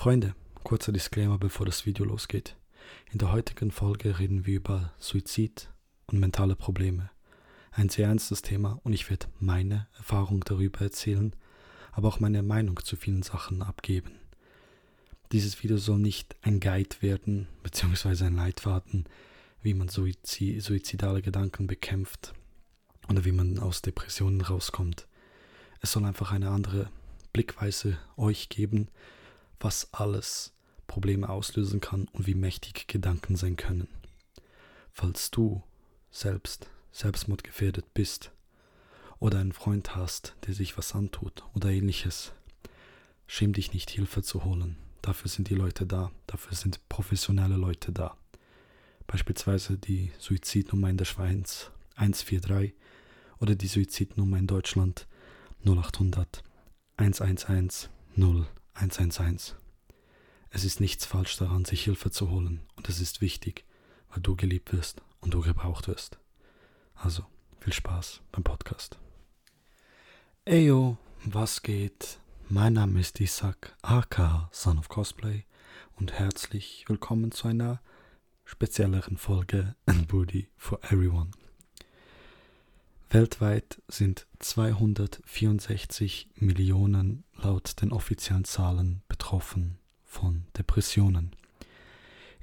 Freunde, kurzer Disclaimer, bevor das Video losgeht. In der heutigen Folge reden wir über Suizid und mentale Probleme. Ein sehr ernstes Thema und ich werde meine Erfahrung darüber erzählen, aber auch meine Meinung zu vielen Sachen abgeben. Dieses Video soll nicht ein Guide werden, beziehungsweise ein Leitfaden, wie man suizidale Gedanken bekämpft oder wie man aus Depressionen rauskommt. Es soll einfach eine andere Blickweise euch geben, was alles Probleme auslösen kann und wie mächtig Gedanken sein können. Falls du selbst selbstmordgefährdet bist oder einen Freund hast, der sich was antut oder ähnliches, schäm dich nicht, Hilfe zu holen. Dafür sind die Leute da, dafür sind professionelle Leute da. Beispielsweise die Suizidnummer in der Schweiz 143 oder die Suizidnummer in Deutschland 0800 111 0111. Es ist nichts falsch daran, sich Hilfe zu holen und es ist wichtig, weil du geliebt wirst und du gebraucht wirst. Also, viel Spaß beim Podcast. Eyo, was geht? Mein Name ist Isaac, aka Son of Cosplay und herzlich willkommen zu einer spezielleren Folge Booty for Everyone. Weltweit sind 264 Millionen laut den offiziellen Zahlen betroffen von Depressionen.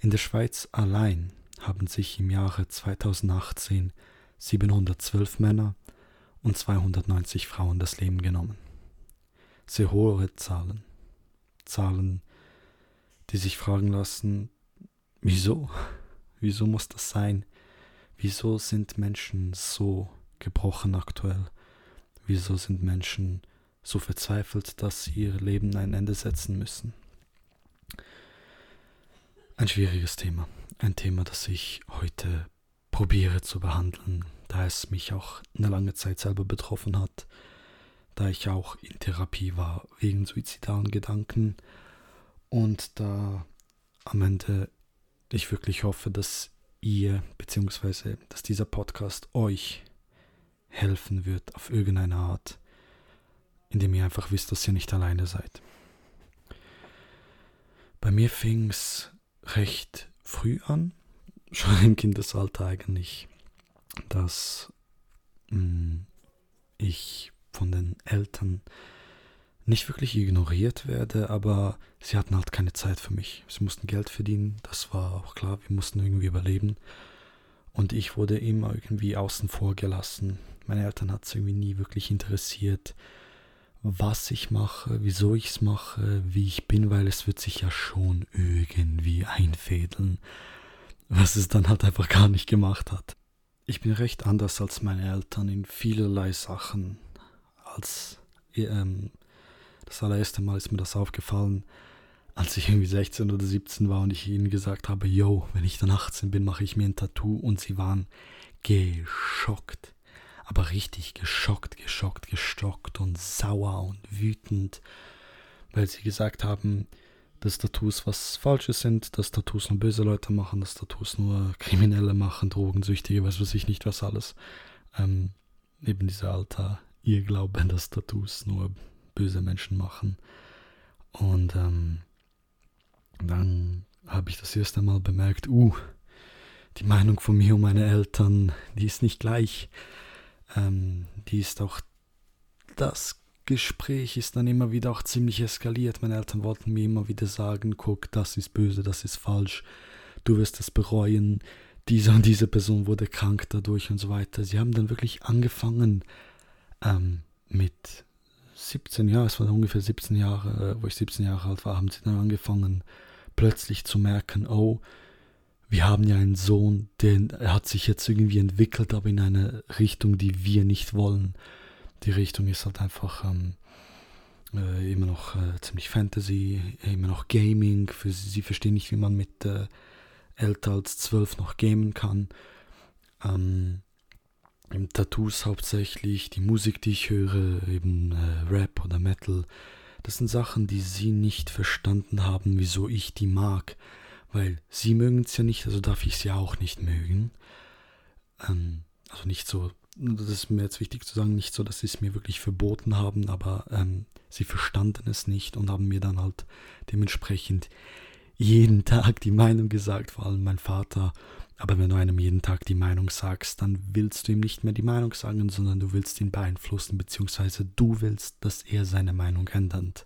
In der Schweiz allein haben sich im Jahre 2018 712 Männer und 290 Frauen das Leben genommen. Sehr hohe Zahlen. Zahlen, die sich fragen lassen, wieso? Wieso muss das sein? Wieso sind Menschen so gebrochen aktuell? Wieso sind Menschen so verzweifelt, dass sie ihr Leben ein Ende setzen müssen? Ein schwieriges Thema. Ein Thema, das ich heute probiere zu behandeln, da es mich auch eine lange Zeit selber betroffen hat, da ich auch in Therapie war wegen suizidalen Gedanken und da am Ende ich wirklich hoffe, dass ihr bzw. dass dieser Podcast euch helfen wird auf irgendeine Art, indem ihr einfach wisst, dass ihr nicht alleine seid. Bei mir fing es recht früh an, schon im Kindesalter eigentlich, dass mh, mm, ich von den Eltern nicht wirklich ignoriert werde, aber sie hatten halt keine Zeit für mich. Sie mussten Geld verdienen, das war auch klar, wir mussten irgendwie überleben. Und ich wurde immer irgendwie außen vor gelassen. Meine Eltern hat es irgendwie nie wirklich interessiert, was ich mache, wieso ich es mache, wie ich bin, weil es wird sich ja schon irgendwie einfädeln, was es dann halt einfach gar nicht gemacht hat. Ich bin recht anders als meine Eltern in vielerlei Sachen. Als ähm, das allererste Mal ist mir das aufgefallen, als ich irgendwie 16 oder 17 war und ich ihnen gesagt habe, yo, wenn ich dann 18 bin, mache ich mir ein Tattoo und sie waren geschockt aber richtig geschockt, geschockt, gestockt und sauer und wütend, weil sie gesagt haben, dass Tattoos was Falsches sind, dass Tattoos nur böse Leute machen, dass Tattoos nur Kriminelle machen, Drogensüchtige, was weiß ich nicht, was alles. Ähm, eben dieser alter Irrglaube, dass Tattoos nur böse Menschen machen. Und ähm, dann habe ich das erste Mal bemerkt, uh, die Meinung von mir und meinen Eltern, die ist nicht gleich. Ähm, die ist auch, das Gespräch ist dann immer wieder auch ziemlich eskaliert. Meine Eltern wollten mir immer wieder sagen, guck, das ist böse, das ist falsch, du wirst es bereuen, diese und diese Person wurde krank dadurch und so weiter. Sie haben dann wirklich angefangen ähm, mit 17 Jahren, es war ungefähr 17 Jahre, äh, wo ich 17 Jahre alt war, haben sie dann angefangen plötzlich zu merken, oh, wir haben ja einen Sohn, der hat sich jetzt irgendwie entwickelt, aber in eine Richtung, die wir nicht wollen. Die Richtung ist halt einfach ähm, äh, immer noch äh, ziemlich Fantasy, immer noch Gaming. Für sie, sie verstehen nicht, wie man mit äh, älter als zwölf noch gamen kann. Ähm, Tattoos hauptsächlich, die Musik, die ich höre, eben äh, Rap oder Metal. Das sind Sachen, die sie nicht verstanden haben, wieso ich die mag weil sie mögen es ja nicht, also darf ich es ja auch nicht mögen. Ähm, also nicht so das ist mir jetzt wichtig zu sagen, nicht so, dass sie es mir wirklich verboten haben, aber ähm, sie verstanden es nicht und haben mir dann halt dementsprechend jeden Tag die Meinung gesagt, vor allem mein Vater. Aber wenn du einem jeden Tag die Meinung sagst, dann willst du ihm nicht mehr die Meinung sagen, sondern du willst ihn beeinflussen, beziehungsweise du willst, dass er seine Meinung ändert.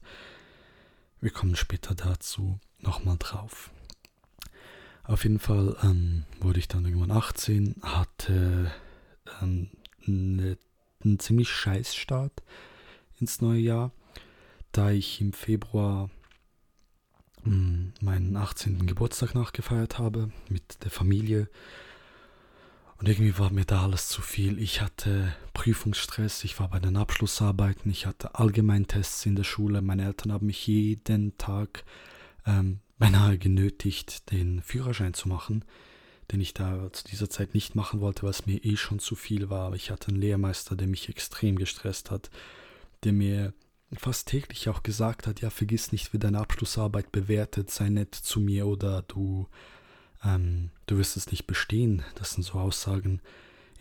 Wir kommen später dazu nochmal drauf. Auf jeden Fall ähm, wurde ich dann irgendwann 18, hatte ähm, eine, einen ziemlich scheiß Start ins neue Jahr, da ich im Februar meinen 18. Geburtstag nachgefeiert habe mit der Familie. Und irgendwie war mir da alles zu viel. Ich hatte Prüfungsstress, ich war bei den Abschlussarbeiten, ich hatte Allgemeintests in der Schule. Meine Eltern haben mich jeden Tag ähm, beinahe genötigt, den Führerschein zu machen, den ich da zu dieser Zeit nicht machen wollte, weil es mir eh schon zu viel war. Ich hatte einen Lehrmeister, der mich extrem gestresst hat, der mir fast täglich auch gesagt hat, ja, vergiss nicht, wie deine Abschlussarbeit bewertet, sei nett zu mir oder du, ähm, du wirst es nicht bestehen. Das sind so Aussagen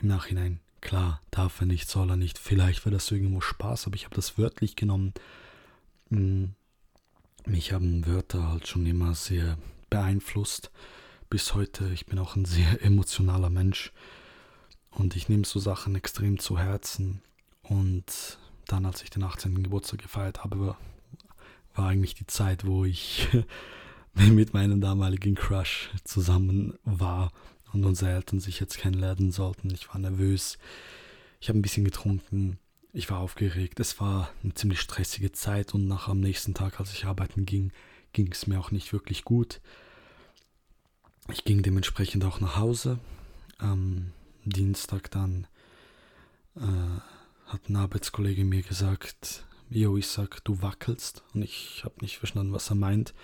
im Nachhinein. Klar, darf er nicht, soll er nicht. Vielleicht war das irgendwo Spaß, aber ich habe das wörtlich genommen. Hm, mich haben Wörter halt schon immer sehr beeinflusst. Bis heute, ich bin auch ein sehr emotionaler Mensch und ich nehme so Sachen extrem zu Herzen. Und dann, als ich den 18. Geburtstag gefeiert habe, war, eigentlich die Zeit, wo ich mit meinem damaligen Crush zusammen war und unsere Eltern sich jetzt kennenlernen sollten. Ich war nervös. Ich habe ein bisschen getrunken ich war aufgeregt. Es war eine ziemlich stressige Zeit und nach am nächsten Tag, als ich arbeiten ging, ging es mir auch nicht wirklich gut. Ich ging dementsprechend auch nach Hause. Am Dienstag dann äh, hat ein Arbeitskollege mir gesagt, ich sag, du wackelst. Und ich habe nicht verstanden, was er meint,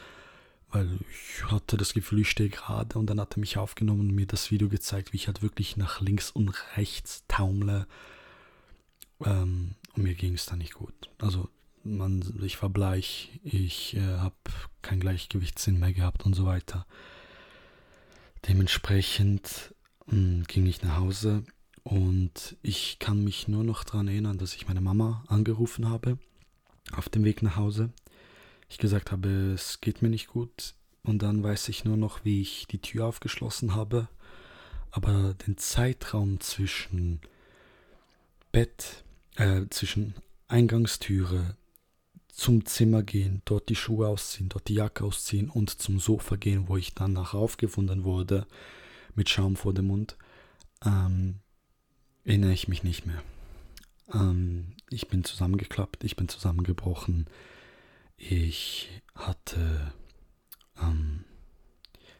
weil ich hatte das Gefühl, ich stehe gerade und dann hat er mich aufgenommen und mir das Video gezeigt, wie ich halt wirklich nach links und rechts taumle ähm, und mir ging es dann nicht gut. Also man, ich war bleich, ich äh, habe kein Gleichgewichtssinn mehr gehabt und so weiter. Dementsprechend mh, hm, ging ich nach Hause und ich kann mich nur noch daran erinnern, dass ich meine Mama angerufen habe auf dem Weg nach Hause. Ich gesagt habe, es geht mir nicht gut und dann weiß ich nur noch, wie ich die Tür aufgeschlossen habe. Aber den Zeitraum zwischen Bett äh, zwischen Eingangstüre zum Zimmer gehen, dort die Schuhe ausziehen, dort die Jacke ausziehen und zum Sofa gehen, wo ich dann nachher aufgefunden wurde, mit Schaum vor dem Mund, ähm, erinnere ich mich nicht mehr. Ähm, ich bin zusammengeklappt, ich bin zusammengebrochen. Ich hatte, ähm,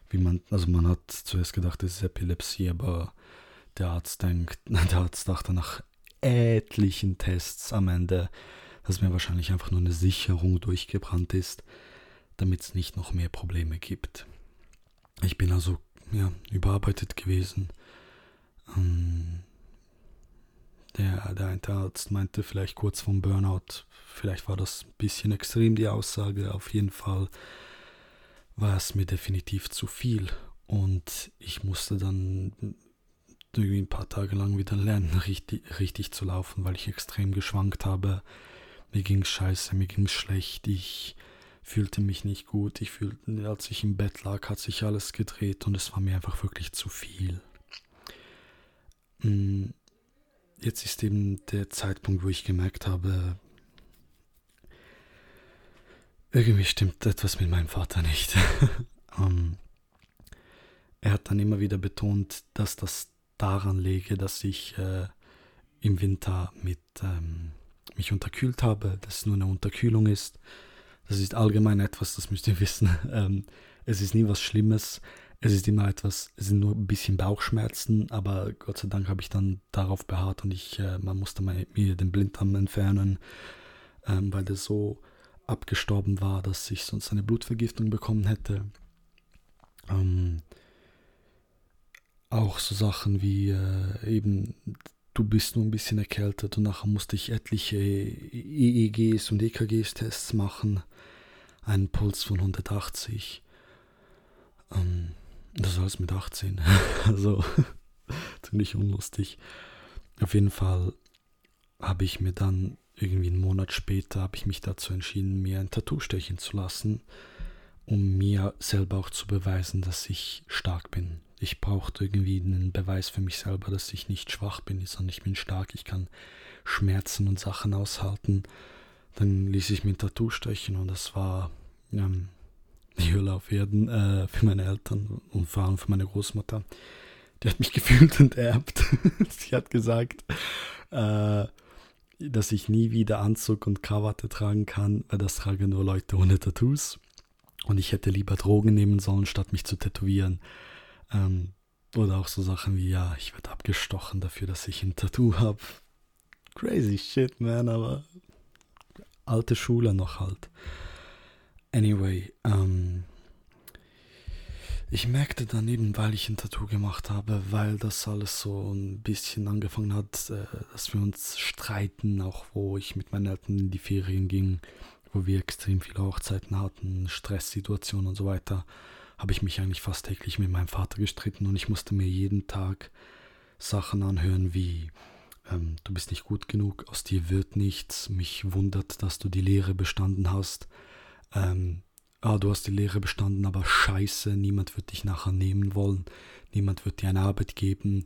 wie man, also man hat zuerst gedacht, es ist Epilepsie, aber der Arzt denkt, der Arzt dachte nach etlichen Tests am Ende, dass mir wahrscheinlich einfach nur eine Sicherung durchgebrannt ist, damit es nicht noch mehr Probleme gibt. Ich bin also ja, überarbeitet gewesen. Ähm, der, der eine Arzt meinte vielleicht kurz vom Burnout, vielleicht war das ein bisschen extrem die Aussage, auf jeden Fall war es mir definitiv zu viel und ich musste dann irgendwie ein paar Tage lang wieder lernen, richtig, richtig zu laufen, weil ich extrem geschwankt habe. Mir ging scheiße, mir ging schlecht, ich fühlte mich nicht gut. Ich fühlte, als ich im Bett lag, hat sich alles gedreht und es war mir einfach wirklich zu viel. Jetzt ist eben der Zeitpunkt, wo ich gemerkt habe, irgendwie stimmt etwas mit meinem Vater nicht. um, er hat dann immer wieder betont, dass das daran lege, dass ich äh, im Winter mit ähm, mich unterkühlt habe, dass es nur eine Unterkühlung ist. Das ist allgemein etwas, das müsst ihr wissen. Ähm, es ist nie was Schlimmes. Es ist immer etwas, es sind nur ein bisschen Bauchschmerzen, aber Gott sei Dank habe ich dann darauf beharrt und ich, äh, man musste mir den Blinddarm entfernen, ähm, weil der so abgestorben war, dass ich sonst eine Blutvergiftung bekommen hätte. Ähm, auch so Sachen wie äh, eben, du bist nur ein bisschen erkältet und nachher musste ich etliche EEGs und EKGs-Tests machen. Einen Puls von 180. Ähm, das alles mit 18. also ziemlich unlustig. auf jeden Fall habe ich mir dann irgendwie einen Monat später habe ich mich dazu entschieden, mir ein Tattoo stechen zu lassen, um mir selber auch zu beweisen, dass ich stark bin. Ich brauchte irgendwie einen Beweis für mich selber, dass ich nicht schwach bin, sondern ich bin stark, ich kann Schmerzen und Sachen aushalten. Dann ließ ich mir ein Tattoo stechen und das war ähm, die Hölle auf Erden äh, für meine Eltern und vor allem für meine Großmutter. Die hat mich gefühlt enterbt. Sie hat gesagt, äh, dass ich nie wieder Anzug und Krawatte tragen kann, weil das tragen nur Leute ohne Tattoos. Und ich hätte lieber Drogen nehmen sollen, statt mich zu tätowieren. Ähm, oder auch so Sachen wie, ja, ich werde abgestochen dafür, dass ich ein Tattoo habe. Crazy shit, man, aber alte Schule noch halt. Anyway, ähm, ich merkte dann eben, weil ich ein Tattoo gemacht habe, weil das alles so ein bisschen angefangen hat, äh, dass wir uns streiten, auch wo ich mit meinen Eltern in die Ferien ging, wo wir extrem viele Hochzeiten hatten, Stresssituationen und so weiter, habe ich mich eigentlich fast täglich mit meinem Vater gestritten und ich musste mir jeden Tag Sachen anhören wie ähm, du bist nicht gut genug, aus dir wird nichts, mich wundert, dass du die Lehre bestanden hast, ähm, ah, du hast die Lehre bestanden, aber scheiße, niemand wird dich nachher nehmen wollen, niemand wird dir eine Arbeit geben.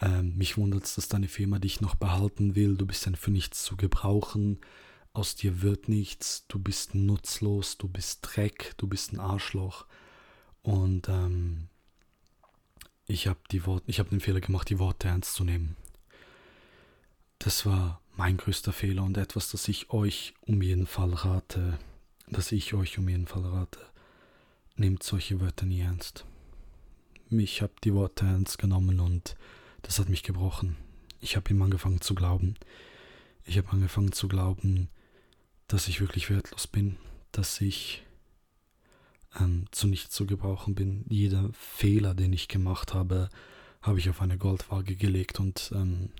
Ähm, mich wundert es, dass deine Firma dich noch behalten will, du bist dann für nichts zu gebrauchen, aus dir wird nichts, du bist nutzlos, du bist Dreck, du bist ein Arschloch. Und ähm, ich habe die ich habe den Fehler gemacht, die Worte ernst zu nehmen. Das war mein größter Fehler und etwas, das ich euch um jeden Fall rate, dass ich euch um jeden Fall rate. Nehmt solche Wörter nie ernst. Ich habe die Worte ernst genommen und das hat mich gebrochen. Ich habe ihm angefangen zu glauben. Ich habe angefangen zu glauben, dass ich wirklich wertlos bin, dass ich ähm, zu nichts zu gebrauchen bin. Jeder Fehler, den ich gemacht habe, habe ich auf eine Goldwaage gelegt und ähm,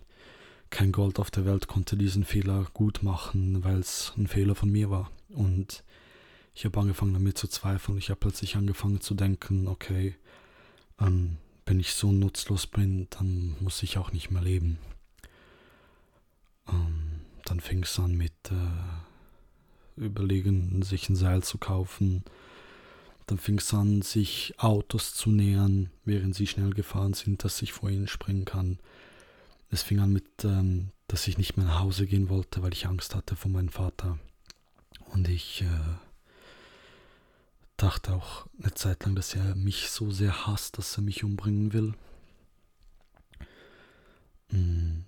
kein Gold auf der Welt konnte diesen Fehler gut machen, weil es ein Fehler von mir war. Und ich habe angefangen damit zu zweifeln. Ich habe plötzlich angefangen zu denken, okay, ähm, wenn ich so nutzlos bin, dann muss ich auch nicht mehr leben. Ähm, dann fing es an mit äh, überlegen, sich ein Seil zu kaufen. Dann fing es an, sich Autos zu nähern, während sie schnell gefahren sind, dass ich vor ihnen springen kann. Es fing an mit, ähm, dass ich nicht mehr nach Hause gehen wollte, weil ich Angst hatte vor meinem Vater. Und ich äh, dachte auch eine Zeit lang, dass er mich so sehr hasst, dass er mich umbringen will. Mm.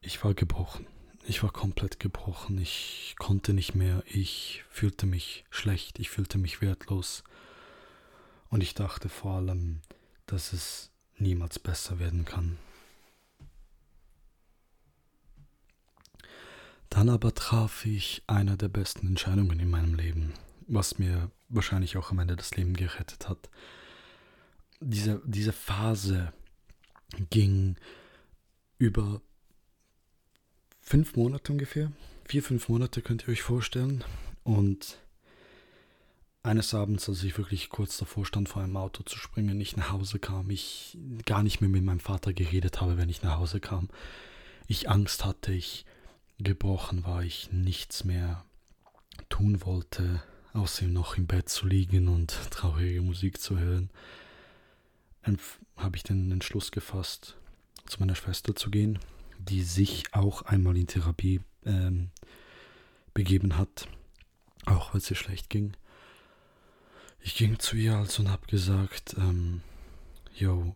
Ich war gebrochen. Ich war komplett gebrochen. Ich konnte nicht mehr. Ich fühlte mich schlecht. Ich fühlte mich wertlos. Und ich dachte vor allem, dass es niemals besser werden kann. Dann aber traf ich eine der besten Entscheidungen in meinem Leben was mir wahrscheinlich auch am Ende das Leben gerettet hat. Diese, diese Phase ging über fünf Monate ungefähr. Vier, fünf Monate könnt ihr euch vorstellen. Und eines Abends, als ich wirklich kurz davor stand, vor einem Auto zu springen, ich nach Hause kam, ich gar nicht mehr mit meinem Vater geredet habe, wenn ich nach Hause kam. Ich Angst hatte, ich gebrochen war, ich nichts mehr tun wollte, außer noch im Bett zu liegen und traurige Musik zu hören, habe ich den Entschluss gefasst, zu meiner Schwester zu gehen, die sich auch einmal in Therapie ähm, begeben hat, auch weil es ihr schlecht ging. Ich ging zu ihr also und habe gesagt, ähm, yo,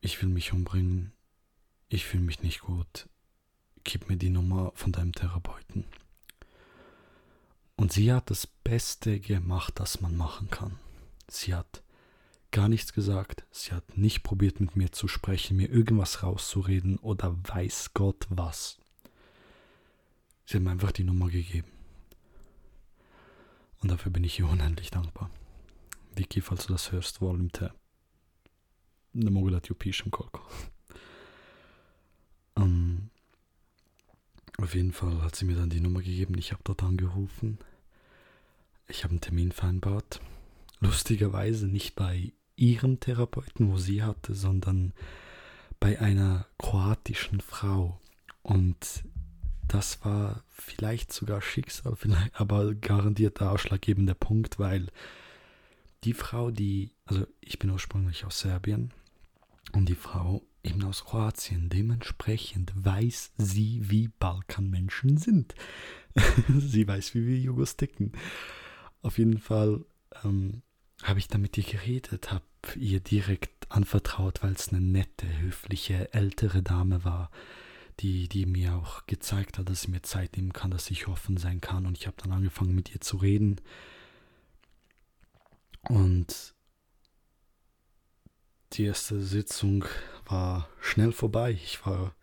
ich will mich umbringen, ich fühle mich nicht gut, gib mir die Nummer von deinem Therapeuten. Und sie hat das Beste gemacht, das man machen kann. Sie hat gar nichts gesagt, sie hat nicht probiert mit mir zu sprechen, mir irgendwas rauszureden oder weiß Gott was. Sie hat mir einfach die Nummer gegeben. Und dafür bin ich ihr unendlich dankbar. Vicky, falls du das hörst, volim te. Ne mogu da ti upišem koliko. Um, auf jeden Fall hat sie mir dann die Nummer gegeben. Ich habe dort angerufen. Ich habe einen Termin vereinbart. Lustigerweise nicht bei ihrem Therapeuten, wo sie hatte, sondern bei einer kroatischen Frau. Und das war vielleicht sogar Schicksal, vielleicht, aber garantiert der ausschlaggebende Punkt, weil die Frau, die, also ich bin ursprünglich aus Serbien und die Frau eben aus Kroatien, dementsprechend weiß sie, wie Balkanmenschen sind. sie weiß, wie wir Jugos ticken. Auf jeden Fall ähm, habe ich da mit ihr geredet, habe ihr direkt anvertraut, weil es eine nette, höfliche, ältere Dame war, die, die mir auch gezeigt hat, dass sie mir Zeit nehmen kann, dass ich offen sein kann. Und ich habe dann angefangen mit ihr zu reden. Und die erste Sitzung war schnell vorbei. Ich war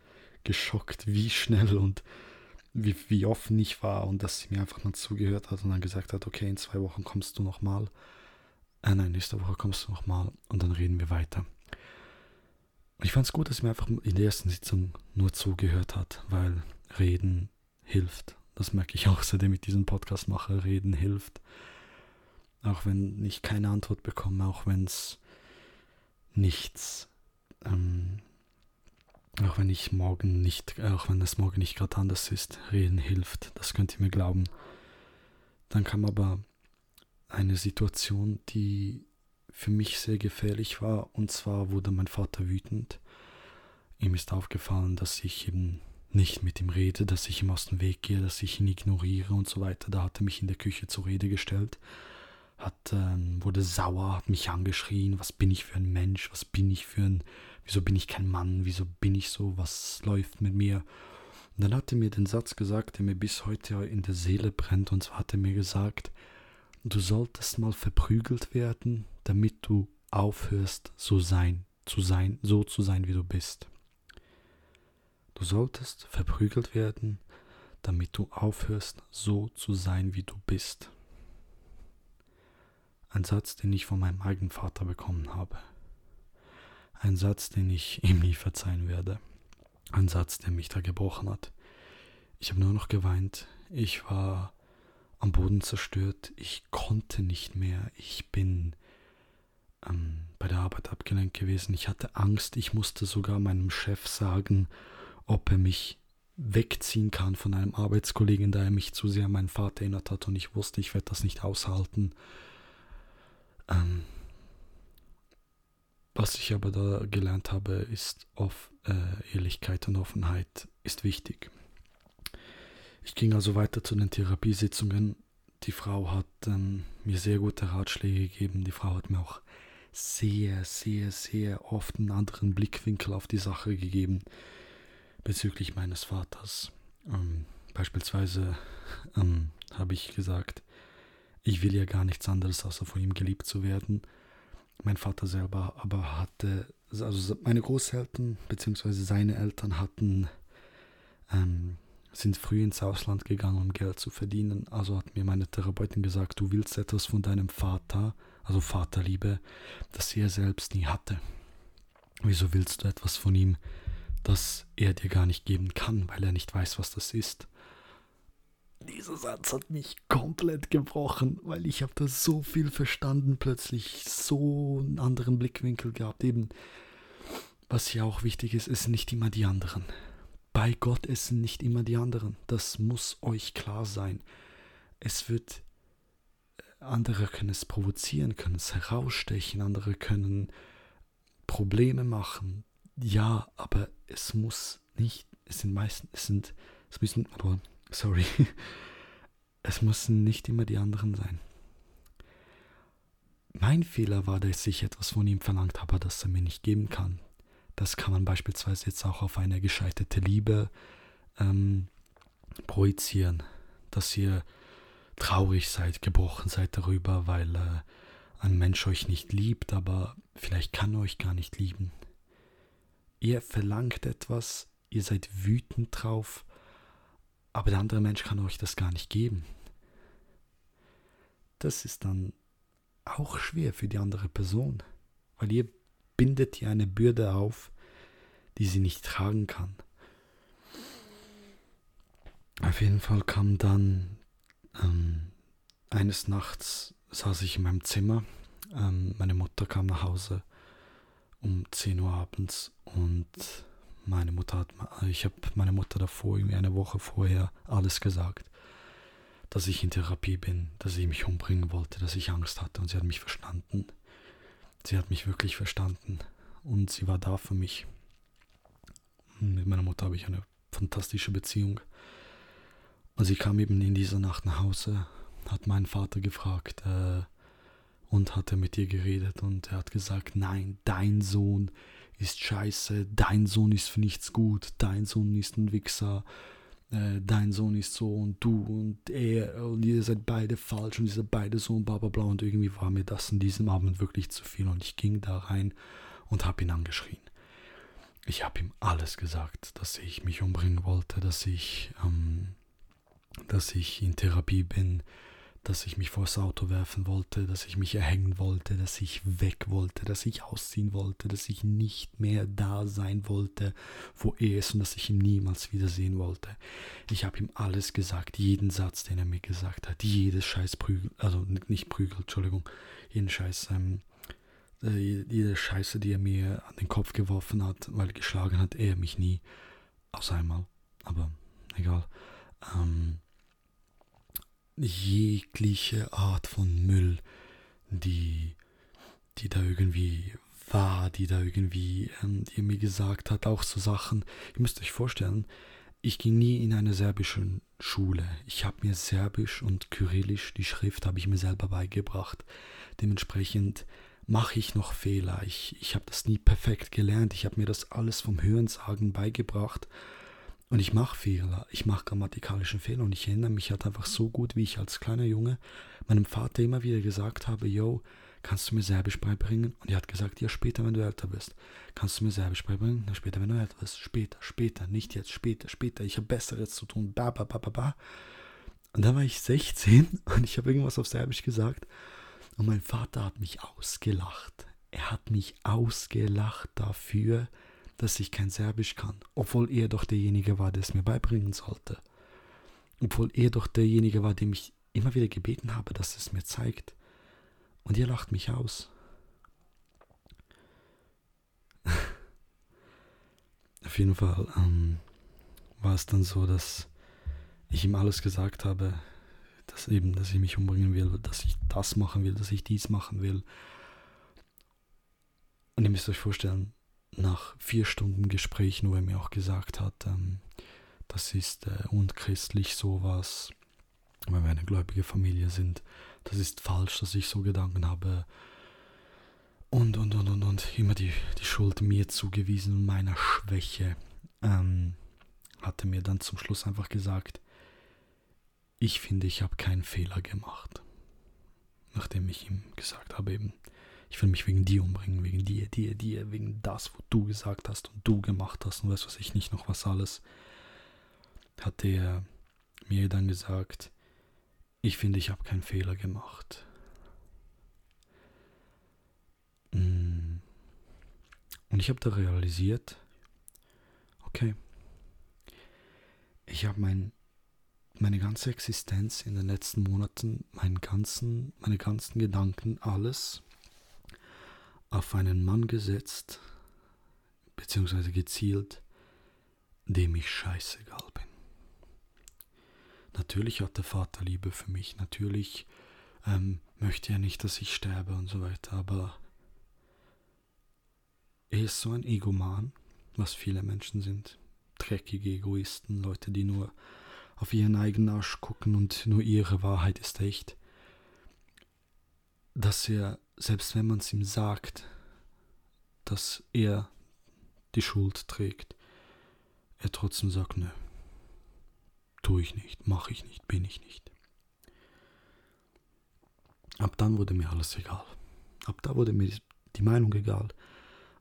geschockt, wie schnell und wie, wie offen ich war und dass sie mir einfach nur zugehört hat und dann gesagt hat, okay, in zwei Wochen kommst du nochmal. Äh, nein, nächste Woche kommst du nochmal und dann reden wir weiter. Und ich fand es gut, dass sie mir einfach in der ersten Sitzung nur zugehört hat, weil Reden hilft. Das merke ich auch, seitdem ich diesen Podcast mache. Reden hilft. Auch wenn ich keine Antwort bekomme, auch wenn es nichts, ähm, auch wenn ich morgen nicht, auch wenn es morgen nicht gerade anders ist, reden hilft. Das könnt ihr mir glauben. Dann kam aber eine Situation, die für mich sehr gefährlich war, und zwar wurde mein Vater wütend. Ihm ist aufgefallen, dass ich eben nicht mit ihm rede, dass ich ihm aus dem Weg gehe, dass ich ihn ignoriere und so weiter. Da hat er mich in der Küche zur Rede gestellt hat, ähm, wurde sauer, hat mich angeschrien, was bin ich für ein Mensch, was bin ich für ein, wieso bin ich kein Mann, wieso bin ich so, was läuft mit mir. Und dann hat er mir den Satz gesagt, der mir bis heute in der Seele brennt, und zwar hat er mir gesagt, du solltest mal verprügelt werden, damit du aufhörst, so sein, zu sein, so zu sein, wie du bist. Du solltest verprügelt werden, damit du aufhörst, so zu sein, wie du bist. Ein Satz, den ich von meinem eigenen Vater bekommen habe. Ein Satz, den ich ihm nie verzeihen werde. Ein Satz, der mich da gebrochen hat. Ich habe nur noch geweint. Ich war am Boden zerstört. Ich konnte nicht mehr. Ich bin ähm, bei der Arbeit abgelenkt gewesen. Ich hatte Angst. Ich musste sogar meinem Chef sagen, ob er mich wegziehen kann von einem Arbeitskollegen, da er mich zu sehr an meinen Vater erinnert hat und ich wusste, ich werde das nicht aushalten. Ähm, was ich aber da gelernt habe, ist auf äh, Ehrlichkeit und Offenheit ist wichtig. Ich ging also weiter zu den Therapiesitzungen. Die Frau hat ähm, mir sehr gute Ratschläge gegeben. Die Frau hat mir auch sehr, sehr, sehr oft einen anderen Blickwinkel auf die Sache gegeben bezüglich meines Vaters. Ähm, beispielsweise ähm, habe ich gesagt, ich will ja gar nichts anderes, außer von ihm geliebt zu werden. Mein Vater selber aber hatte, also meine Großeltern bzw. seine Eltern hatten, ähm, sind früh ins Ausland gegangen, um Geld zu verdienen. Also hat mir meine Therapeutin gesagt, du willst etwas von deinem Vater, also Vaterliebe, das er selbst nie hatte. Wieso willst du etwas von ihm, das er dir gar nicht geben kann, weil er nicht weiß, was das ist? Dieser Satz hat mich komplett gebrochen, weil ich habe da so viel verstanden, plötzlich so einen anderen Blickwinkel gehabt. Eben, was hier auch wichtig ist, es sind nicht immer die anderen. Bei Gott es sind nicht immer die anderen. Das muss euch klar sein. Es wird, äh, andere können es provozieren, können es herausstechen, andere können Probleme machen. Ja, aber es muss nicht, es sind meistens, es sind, es müssen, aber Sorry. Es müssen nicht immer die anderen sein. Mein Fehler war, dass ich etwas von ihm verlangt habe, das er mir nicht geben kann. Das kann man beispielsweise jetzt auch auf eine gescheiterte Liebe ähm, projizieren. Dass ihr traurig seid, gebrochen seid darüber, weil äh, ein Mensch euch nicht liebt, aber vielleicht kann er euch gar nicht lieben. Ihr verlangt etwas, ihr seid wütend drauf, aber der andere Mensch kann euch das gar nicht geben. Das ist dann auch schwer für die andere Person, weil ihr bindet ihr eine Bürde auf, die sie nicht tragen kann. Auf jeden Fall kam dann ähm, eines Nachts saß ich in meinem Zimmer, ähm, meine Mutter kam nach Hause um 10 Uhr abends und meine Mutter hat, ich habe meine Mutter davor, irgendwie eine Woche vorher, alles gesagt. Dass ich in Therapie bin, dass ich mich umbringen wollte, dass ich Angst hatte und sie hat mich verstanden. Sie hat mich wirklich verstanden und sie war da für mich. Mit meiner Mutter habe ich eine fantastische Beziehung. Und sie kam eben in dieser Nacht nach Hause, hat meinen Vater gefragt äh, und hat er mit ihr geredet und er hat gesagt, nein, dein Sohn ist scheiße, dein Sohn ist für nichts gut, dein Sohn ist ein Wichser, äh, dein Sohn ist so und du und er und ihr seid beide falsch und ihr seid beide so und bla bla bla und irgendwie war mir das in diesem Abend wirklich zu viel und ich ging da rein und habe ihn angeschrien. Ich habe ihm alles gesagt, dass ich mich umbringen wollte, dass ich, ähm, dass ich in Therapie bin, dass ich mich vors Auto werfen wollte, dass ich mich erhängen wollte, dass ich weg wollte, dass ich ausziehen wollte, dass ich nicht mehr da sein wollte, wo er ist und dass ich ihn niemals wiedersehen wollte. Ich habe ihm alles gesagt, jeden Satz, den er mir gesagt hat, jedes Scheiß Prügel, also nicht Prügel, Entschuldigung, jeden Scheiß, ähm, äh, jede Scheiße, die er mir an den Kopf geworfen hat, weil geschlagen hat er mich nie, außer einmal, aber egal. Ähm, jegliche Art von Müll, die, die da irgendwie war, die da irgendwie, ähm, die mir gesagt hat, auch so Sachen. Ihr müsst euch vorstellen, ich ging nie in eine serbische Schule. Ich habe mir Serbisch und Kyrillisch, die Schrift, habe ich mir selber beigebracht. Dementsprechend mache ich noch Fehler. Ich, ich habe das nie perfekt gelernt. Ich habe mir das alles vom Hörensagen beigebracht und ich mache Fehler, ich mache grammatikalische Fehler und ich erinnere mich halt einfach so gut, wie ich als kleiner Junge meinem Vater immer wieder gesagt habe, yo, kannst du mir Serbisch beibringen? Und er hat gesagt, ja, später, wenn du älter bist. Kannst du mir Serbisch beibringen? Ja, später, wenn du älter bist. Später, später, nicht jetzt, später, später. Ich habe Besseres zu tun. Ba, ba, ba, ba, ba. Und dann war ich 16 und ich habe irgendwas auf Serbisch gesagt. Und mein Vater hat mich ausgelacht. Er hat mich ausgelacht dafür, dass ich kein Serbisch kann, obwohl er doch derjenige war, der es mir beibringen sollte. Obwohl er doch derjenige war, dem ich immer wieder gebeten habe, dass es mir zeigt. Und ihr lacht mich aus. Auf jeden Fall ähm, war es dann so, dass ich ihm alles gesagt habe, dass eben, dass ich mich umbringen will, dass ich das machen will, dass ich dies machen will. Und ihr müsst euch vorstellen, nach vier Stunden Gespräch wo er mir auch gesagt hat, ähm, das ist äh, unchristlich sowas, weil wir eine gläubige Familie sind. Das ist falsch, dass ich so Gedanken habe. Und, und, und, und, und immer die, die Schuld mir zugewiesen und meiner Schwäche. Ähm, hatte mir dann zum Schluss einfach gesagt, ich finde, ich habe keinen Fehler gemacht. Nachdem ich ihm gesagt habe, eben, ich will mich wegen dir umbringen, wegen dir, dir, dir, wegen das, wo du gesagt hast und du gemacht hast und weiß was ich nicht noch was alles, hat er mir dann gesagt, ich finde, ich habe keinen Fehler gemacht. Mm. Und ich habe da realisiert, okay, ich habe mein, meine ganze Existenz in den letzten Monaten, meinen ganzen, meine ganzen Gedanken, alles auf einen Mann gesetzt, beziehungsweise gezielt, dem ich scheißegal bin. Natürlich hat der Vater Liebe für mich, natürlich ähm, möchte er nicht, dass ich sterbe und so weiter, aber er ist so ein Egoman, was viele Menschen sind. Dreckige Egoisten, Leute, die nur auf ihren eigenen Arsch gucken und nur ihre Wahrheit ist echt. Dass er selbst wenn man es ihm sagt, dass er die Schuld trägt, er trotzdem sagt, nö, tue ich nicht, mache ich nicht, bin ich nicht. Ab dann wurde mir alles egal. Ab da wurde mir die Meinung egal.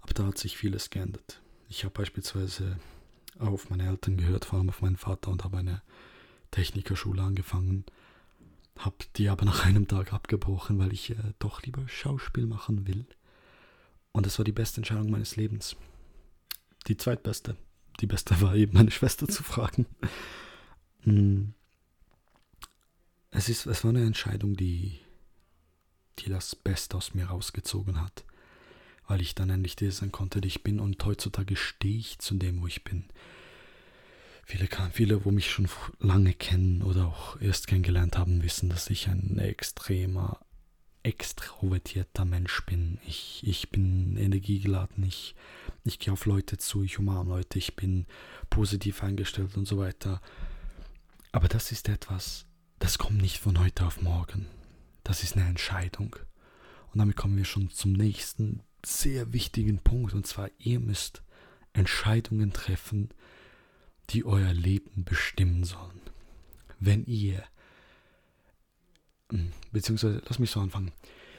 Ab da hat sich vieles geändert. Ich habe beispielsweise auf meine Eltern gehört, vor allem auf meinen Vater und habe eine Technikerschule angefangen habe die aber nach einem Tag abgebrochen, weil ich äh, doch lieber Schauspiel machen will. Und das war die beste Entscheidung meines Lebens. Die zweitbeste. Die beste war eben meine Schwester zu fragen. Hm. Es, ist, es war eine Entscheidung, die, die das Beste aus mir rausgezogen hat. weil ich dann endlich der sein konnte, der ich bin. Und heutzutage stehe ich zu dem, wo ich bin. Viele, viele, wo mich schon lange kennen oder auch erst kennengelernt haben, wissen, dass ich ein extremer, extrovertierter Mensch bin. Ich, ich bin energiegeladen, ich, ich gehe auf Leute zu, ich umarme Leute, ich bin positiv eingestellt und so weiter. Aber das ist etwas, das kommt nicht von heute auf morgen. Das ist eine Entscheidung. Und damit kommen wir schon zum nächsten sehr wichtigen Punkt. Und zwar, ihr müsst Entscheidungen treffen, die euer Leben bestimmen sollen. Wenn ihr, hm, beziehungsweise, lass mich so anfangen.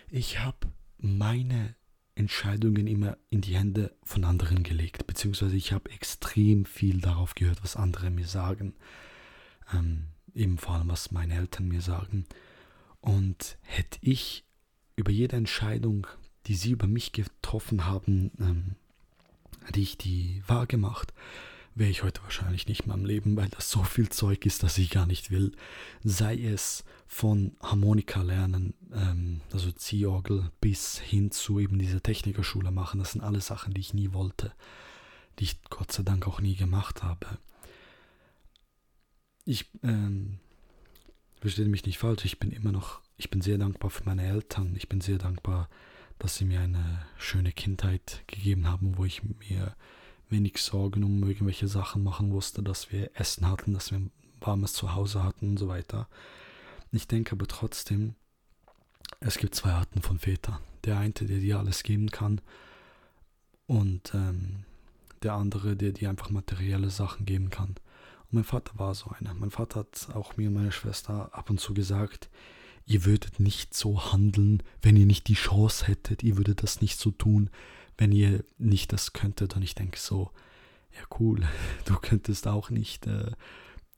Ich habe meine Entscheidungen immer in die Hände von anderen gelegt, beziehungsweise ich habe extrem viel darauf gehört, was andere mir sagen. Ähm, eben vor allem, was meine Eltern mir sagen. Und hätte ich über jede Entscheidung, die sie über mich getroffen haben, ähm, hätte ich die wahr gemacht, wäre ich heute wahrscheinlich nicht mehr am Leben, weil das so viel Zeug ist, das ich gar nicht will. Sei es von Harmonika lernen, ähm, also Ziehorgel, bis hin zu eben dieser Technikerschule machen. Das sind alles Sachen, die ich nie wollte, die ich Gott sei Dank auch nie gemacht habe. Ich, ähm, verstehe mich nicht falsch, ich bin immer noch, ich bin sehr dankbar für meine Eltern, ich bin sehr dankbar, dass sie mir eine schöne Kindheit gegeben haben, wo ich mir wenig Sorgen um irgendwelche Sachen machen musste, dass wir Essen hatten, dass wir ein warmes Zuhause hatten und so weiter. Ich denke aber trotzdem, es gibt zwei Arten von Vätern. Der eine, der dir alles geben kann und ähm, der andere, der dir einfach materielle Sachen geben kann. Mein Vater war so einer. Mein Vater hat auch mir und meiner Schwester ab und zu gesagt, ihr würdet nicht so handeln, wenn ihr nicht die Chance hättet, ihr würdet das nicht so tun, wenn ihr nicht das könntet. Und ich denke so, ja cool, du könntest auch nicht äh,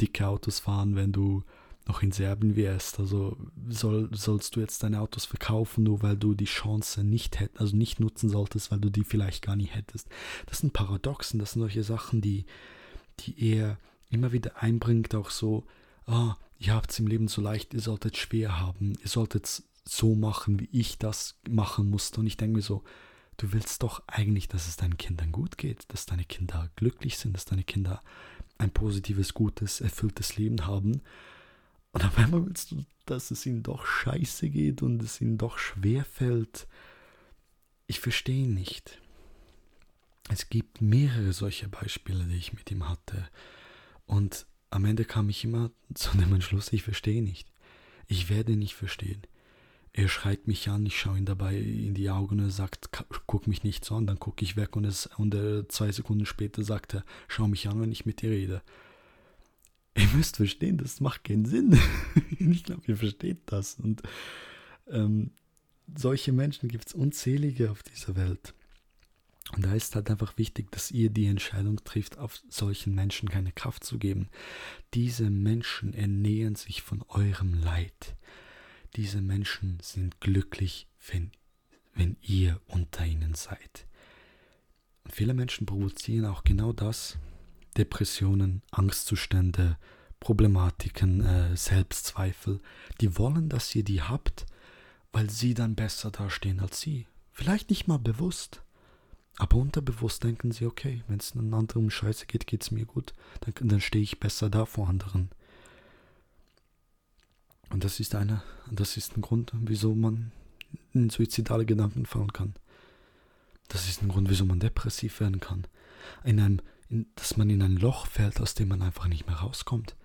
dicke Autos fahren, wenn du noch in Serbien wärst. Also soll, sollst du jetzt deine Autos verkaufen, nur weil du die Chance nicht hättest, also nicht nutzen solltest, weil du die vielleicht gar nicht hättest. Das sind Paradoxen, das sind solche Sachen, die, die eher immer wieder einbringt, auch so, ah, ihr habt es im Leben so leicht, ihr solltet schwer haben, ihr solltet so machen, wie ich das machen musste. Und ich denke mir so, du willst doch eigentlich, dass es deinen Kindern gut geht, dass deine Kinder glücklich sind, dass deine Kinder ein positives, gutes, erfülltes Leben haben. Und auf einmal willst du, dass es ihnen doch scheiße geht und es ihnen doch schwer fällt. Ich verstehe nicht. Es gibt mehrere solche Beispiele, die ich mit ihm hatte. Und am Ende kam ich immer zu dem Entschluss, ich verstehe nicht. Ich werde nicht verstehen. Er schreit mich an, ich schaue ihn dabei in die Augen und er sagt, guck mich nicht so an, dann gucke ich weg und, es, und er, zwei Sekunden später sagt er, schau mich an, wenn ich mit dir rede. Ihr müsst verstehen, das macht keinen Sinn. ich glaube, ihr versteht das. Und ähm, solche Menschen gibt es unzählige auf dieser Welt. Und da ist halt einfach wichtig, dass ihr die Entscheidung trifft, auf solchen Menschen keine Kraft zu geben. Diese Menschen ernähren sich von eurem Leid. Diese Menschen sind glücklich, wenn, wenn ihr unter ihnen seid. Und viele Menschen provozieren auch genau das. Depressionen, Angstzustände, Problematiken, äh, Selbstzweifel. Die wollen, dass ihr die habt, weil sie dann besser dastehen als sie. Vielleicht nicht mal bewusst. Aber unterbewusst denken sie, okay, wenn es einem anderen scheiße geht, geht es mir gut, dann, dann stehe ich besser da vor anderen. Und das ist eine, das ist ein Grund, wieso man in suizidale Gedanken fahren kann. Das ist ein Grund, wieso man depressiv werden kann. In einem, in, dass man in ein Loch fällt, aus dem man einfach nicht mehr rauskommt.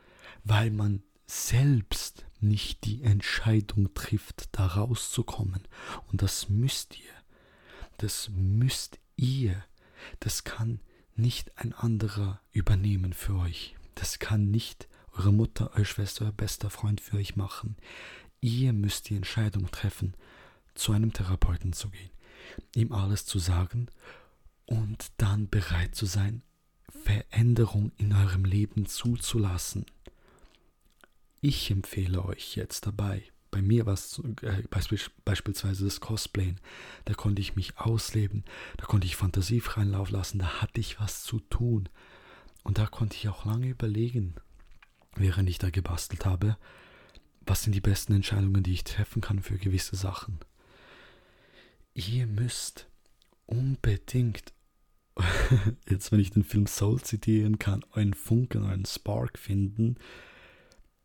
Weil man selbst nicht die Entscheidung trifft, da rauszukommen. Und das müsst ihr. Das müsst ihr. Das kann nicht ein anderer übernehmen für euch. Das kann nicht eure Mutter, eure Schwester, euer bester Freund für euch machen. Ihr müsst die Entscheidung treffen, zu einem Therapeuten zu gehen, ihm alles zu sagen und dann bereit zu sein, Veränderung in eurem Leben zuzulassen. Ich empfehle euch jetzt dabei, bei mir war es äh, beispielsweise das Cosplayen. Da konnte ich mich ausleben, da konnte ich Fantasie freien Lauf lassen, da hatte ich was zu tun. Und da konnte ich auch lange überlegen, während ich da gebastelt habe, was sind die besten Entscheidungen, die ich treffen kann für gewisse Sachen. Ihr müsst unbedingt, jetzt wenn ich den Film Soul zitieren kann, einen Funken, einen Spark finden,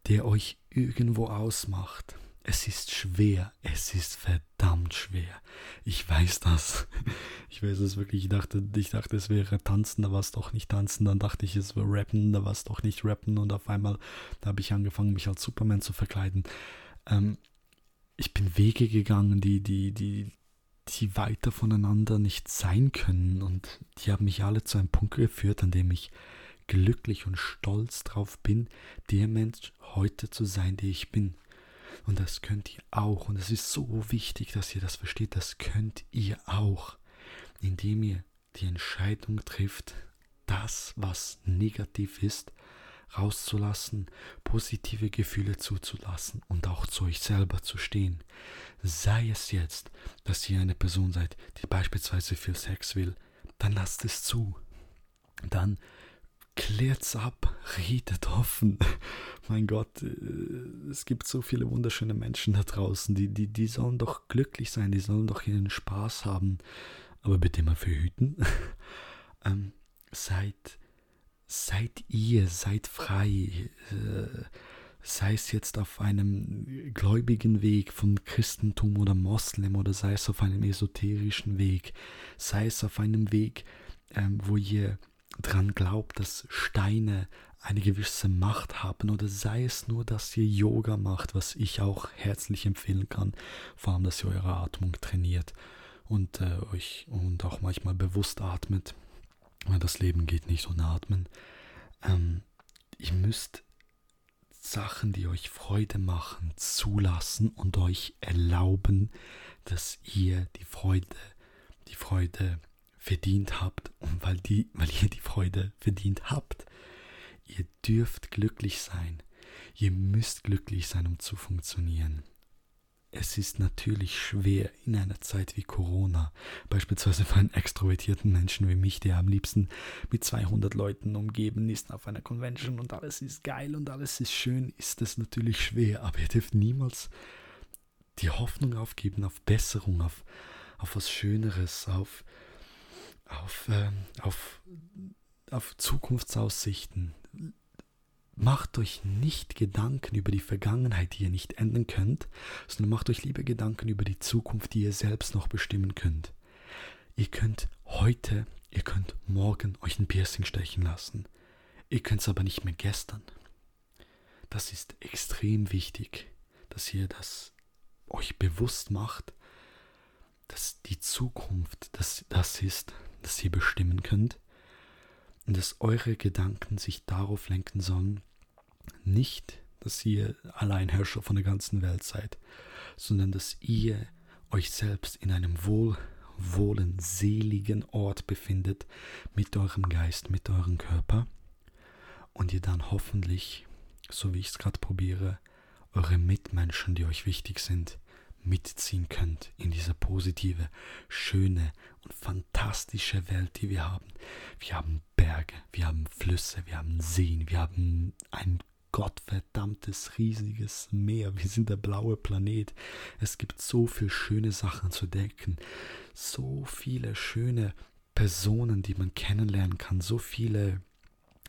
der euch irgendwo ausmacht. Es ist schwer, es ist verdammt schwer. Ich weiß das. Ich weiß es wirklich. Ich dachte, ich dachte, es wäre tanzen, da war es doch nicht tanzen. Dann dachte ich, es wäre rappen, da war es doch nicht rappen. Und auf einmal, habe ich angefangen, mich als Superman zu verkleiden. Ähm, ich bin Wege gegangen, die, die, die, die weiter voneinander nicht sein können. Und die haben mich alle zu einem Punkt geführt, an dem ich glücklich und stolz drauf bin, der Mensch heute zu sein, der ich bin. Und das könnt ihr auch. Und es ist so wichtig, dass ihr das versteht. Das könnt ihr auch, indem ihr die Entscheidung trifft, das, was negativ ist, rauszulassen, positive Gefühle zuzulassen und auch zu euch selber zu stehen. Sei es jetzt, dass ihr eine Person seid, die beispielsweise viel Sex will, dann lasst es zu. Dann klärt's ab, redet offen. mein Gott, äh, es gibt so viele wunderschöne Menschen da draußen, die, die, die sollen doch glücklich sein, die sollen doch ihren Spaß haben. Aber bitte immer verhüten. ähm, seid, seid ihr, seid frei. Äh, sei es jetzt auf einem gläubigen Weg von Christentum oder Moslem oder sei es auf einem esoterischen Weg, sei es auf einem Weg, ähm, wo ihr dran glaubt, dass Steine eine gewisse Macht haben oder sei es nur, dass ihr Yoga macht, was ich auch herzlich empfehlen kann, vor allem, dass ihr eure Atmung trainiert und äh, euch und auch manchmal bewusst atmet, weil das Leben geht nicht ohne Atmen. Ähm, ihr müsst Sachen, die euch Freude machen, zulassen und euch erlauben, dass ihr die Freude, die Freude verdient habt und weil, die, weil ihr die Freude verdient habt. Ihr dürft glücklich sein. Ihr müsst glücklich sein, um zu funktionieren. Es ist natürlich schwer in einer Zeit wie Corona, beispielsweise für einen extrovertierten Menschen wie mich, der am liebsten mit 200 Leuten umgeben ist auf einer Convention und alles ist geil und alles ist schön, ist es natürlich schwer, aber ihr dürft niemals die Hoffnung aufgeben auf Besserung, auf, auf was Schöneres, auf, auf, äh, auf, auf Zukunftsaussichten. Macht euch nicht Gedanken über die Vergangenheit, die ihr nicht ändern könnt, sondern macht euch lieber Gedanken über die Zukunft, die ihr selbst noch bestimmen könnt. Ihr könnt heute, ihr könnt morgen euch ein Piercing stechen lassen. Ihr könnt es aber nicht mehr gestern. Das ist extrem wichtig, dass ihr das euch bewusst macht, dass die Zukunft das, das ist, das ihr bestimmen könnt und dass eure Gedanken sich darauf lenken sollen, nicht, dass ihr Alleinherrscher von der ganzen Welt seid, sondern dass ihr euch selbst in einem wohlwohlen, seligen Ort befindet mit eurem Geist, mit eurem Körper und ihr dann hoffentlich, so wie ich es gerade probiere, eure Mitmenschen, die euch wichtig sind, mitziehen könnt in diese positive, schöne und fantastische Welt, die wir haben. Wir haben Berge, wir haben Flüsse, wir haben Seen, wir haben ein gottverdammtes riesiges Meer. Wir sind der blaue Planet. Es gibt so viele schöne Sachen zu decken, so viele schöne Personen, die man kennenlernen kann, so viele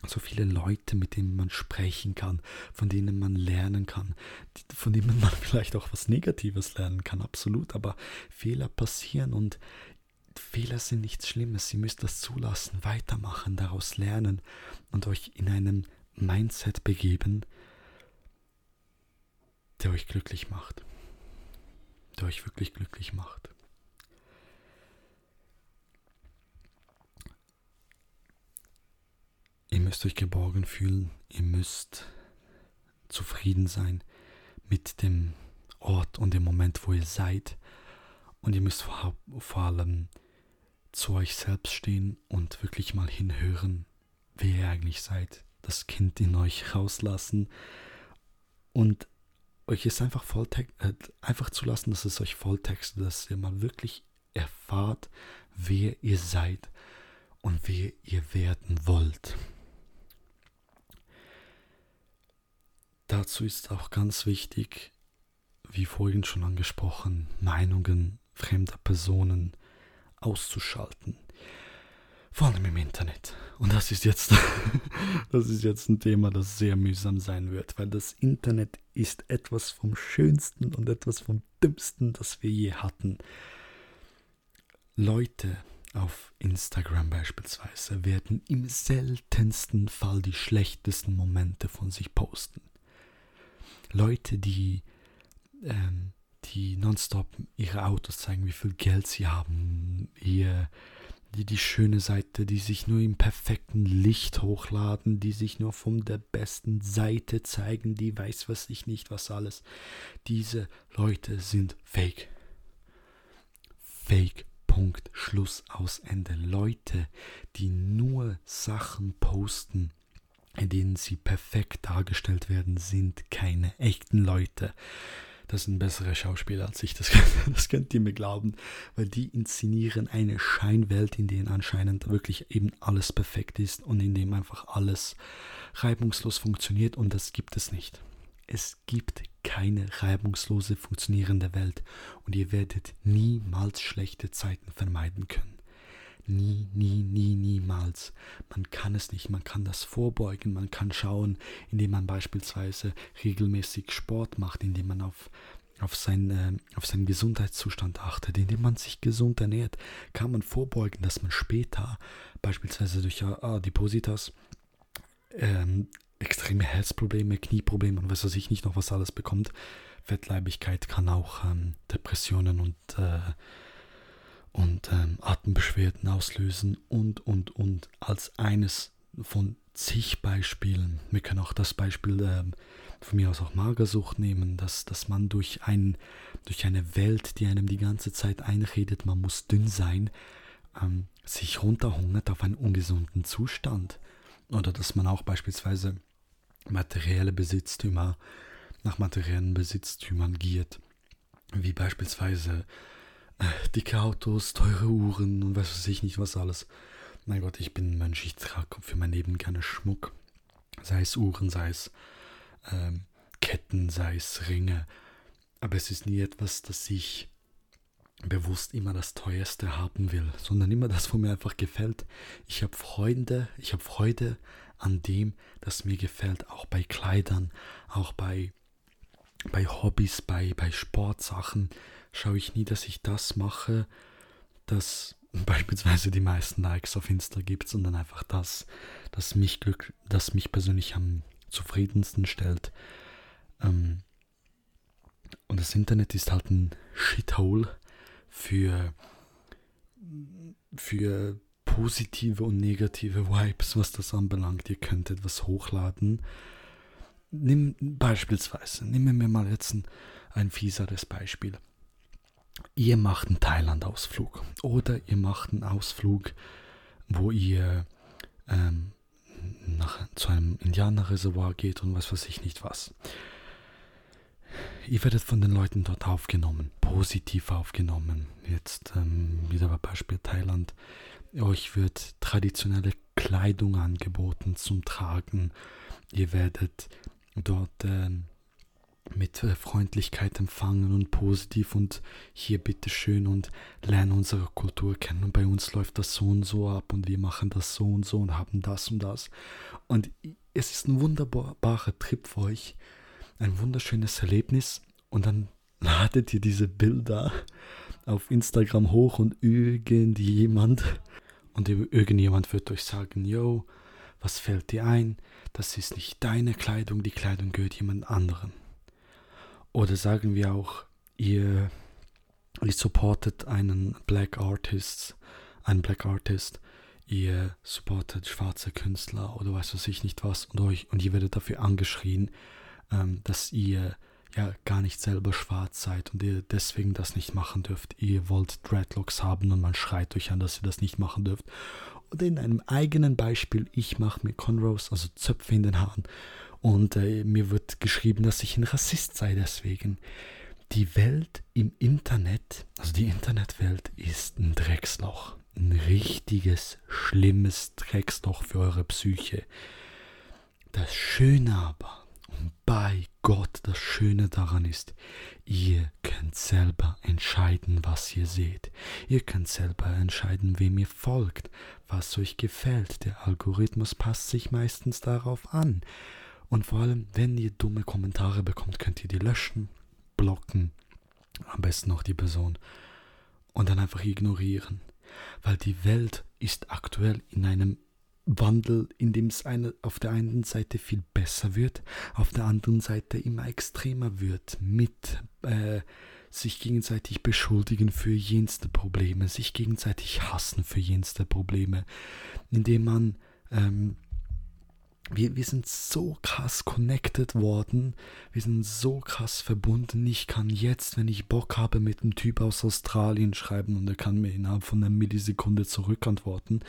so viele Leute, mit denen man sprechen kann, von denen man lernen kann, von denen man vielleicht auch was Negatives lernen kann, absolut, aber Fehler passieren und Fehler sind nichts Schlimmes, ihr müsst das zulassen, weitermachen, daraus lernen und euch in einem Mindset begeben, der euch glücklich macht, der euch wirklich glücklich macht. Ihr müsst euch geborgen fühlen, ihr müsst zufrieden sein mit dem Ort und dem Moment, wo ihr seid. Und ihr müsst vor, vor allem zu euch selbst stehen und wirklich mal hinhören, wer ihr eigentlich seid. Das Kind in euch rauslassen und euch es einfach äh, einfach zu lassen, dass es euch volltextet, dass ihr mal wirklich erfahrt, wer ihr seid und wer ihr werden wollt. Dazu ist auch ganz wichtig, wie vorhin schon angesprochen, Meinungen fremder Personen auszuschalten. Vor allem im Internet. Und das ist jetzt, das ist jetzt ein Thema, das sehr mühsam sein wird, weil das Internet ist etwas vom Schönsten und etwas vom Dümmsten, das wir je hatten. Leute auf Instagram beispielsweise werden im seltensten Fall die schlechtesten Momente von sich posten. Leute, die, ähm, die nonstop ihre Autos zeigen, wie viel Geld sie haben, ihr die die schöne Seite, die sich nur im perfekten Licht hochladen, die sich nur von der besten Seite zeigen, die weiß was ich nicht, was alles. Diese Leute sind fake. Fake. Punkt. Schluss aus Ende. Leute, die nur Sachen posten, in denen sie perfekt dargestellt werden, sind keine echten Leute das sind bessere Schauspieler als ich, das, das könnt ihr mir glauben, weil die inszenieren eine Scheinwelt, in der anscheinend wirklich eben alles perfekt ist und in dem einfach alles reibungslos funktioniert und das gibt es nicht. Es gibt keine reibungslose funktionierende Welt und ihr werdet niemals schlechte Zeiten vermeiden können. Nie, nie, nie, niemals. Man kann es nicht. Man kann das vorbeugen. Man kann schauen, indem man beispielsweise regelmäßig Sport macht, indem man auf, auf, sein, äh, auf seinen Gesundheitszustand achtet, indem man sich gesund ernährt, kann man vorbeugen, dass man später beispielsweise durch Adipositas ähm, extreme Herzprobleme, Knieprobleme und was weiß ich nicht noch was alles bekommt. Fettleibigkeit kann auch ähm, Depressionen und äh, und ähm, Atembeschwerden auslösen und, und, und als eines von zig Beispielen. Wir können auch das Beispiel ähm, von mir aus auch Magersucht nehmen, dass, dass man durch, ein, durch eine Welt, die einem die ganze Zeit einredet, man muss dünn sein, ähm, sich runterhungert auf einen ungesunden Zustand. Oder dass man auch beispielsweise materielle Besitztümer nach materiellen Besitztümern giert, wie beispielsweise dicke Autos, teure Uhren und weiß was ich nicht was alles. Mein Gott, ich bin ein Mensch, ich trage für mein Leben gerne Schmuck. Sei es Uhren, sei es ähm, Ketten, sei es Ringe. Aber es ist nie etwas, das ich bewusst immer das teuerste haben will, sondern immer das, wo mir einfach gefällt. Ich habe Freunde, ich habe Freude an dem, das mir gefällt, auch bei Kleidern, auch bei, bei Hobbys, bei, bei Sportsachen schaue ich nie, dass ich das mache, das beispielsweise die meisten Likes auf Insta gibt, sondern einfach das, das mich glück, das mich persönlich am zufriedensten stellt. Ähm, und das Internet ist halt ein Shithole für, für positive und negative Vibes, was das anbelangt. Ihr könnt etwas hochladen. Nimm beispielsweise, nehmen wir mal jetzt ein, ein fieseres Beispiel ihr macht einen Thailand-Ausflug oder ihr macht einen Ausflug, wo ihr ähm, nach, zu einem Indianerreservoir geht und was weiß ich nicht was. Ihr werdet von den Leuten dort aufgenommen, positiv aufgenommen. Jetzt ähm, wieder ein Beispiel Thailand. Euch wird traditionelle Kleidung angeboten zum Tragen. Ihr werdet dort ähm, mit äh, Freundlichkeit empfangen und positiv und hier bitteschön und lernen unsere Kultur kennen. Und bei uns läuft das so und so ab und wir machen das so und so und haben das und das. Und es ist ein wunderbarer Trip für euch, ein wunderschönes Erlebnis und dann ladet ihr diese Bilder auf Instagram hoch und irgendjemand und irgendjemand wird euch sagen, yo, was fällt dir ein? Das ist nicht deine Kleidung, die Kleidung gehört jemand anderem. Oder sagen wir auch, ihr, ihr supportet einen Black Artist, einen Black Artist, ihr supportet schwarze Künstler oder weiß was ich nicht was und euch und ihr werdet dafür angeschrien, ähm, dass ihr ja gar nicht selber schwarz seid und ihr deswegen das nicht machen dürft. Ihr wollt Dreadlocks haben und man schreit euch an, dass ihr das nicht machen dürft. Oder in einem eigenen Beispiel, ich mache mir Conros, also Zöpfe in den Haaren und äh, mir wird geschrieben, dass ich ein Rassist sei deswegen. Die Welt im Internet, also die Internetwelt, ist ein Drecksloch. Ein richtiges, schlimmes Drecksloch für eure Psyche. Das Schöne aber, Und bei Gott, das Schöne daran ist, ihr könnt selber entscheiden, was ihr seht. Ihr könnt selber entscheiden, wem ihr folgt, was euch gefällt. Der Algorithmus passt sich meistens darauf an. Und vor allem, wenn ihr dumme Kommentare bekommt, könnt ihr die löschen, blocken, am besten auch die Person und dann einfach ignorieren. Weil die Welt ist aktuell in einem Wandel, in dem es eine, auf der einen Seite viel besser wird, auf der anderen Seite immer extremer wird, mit äh, sich gegenseitig beschuldigen für jenste Probleme, sich gegenseitig hassen für jenste Probleme, indem man ähm, wir, wir sind so krass connected worden, wir sind so krass verbunden. Ich kann jetzt, wenn ich Bock habe, mit einem Typ aus Australien schreiben und er kann mir innerhalb von einer Millisekunde zurückantworten.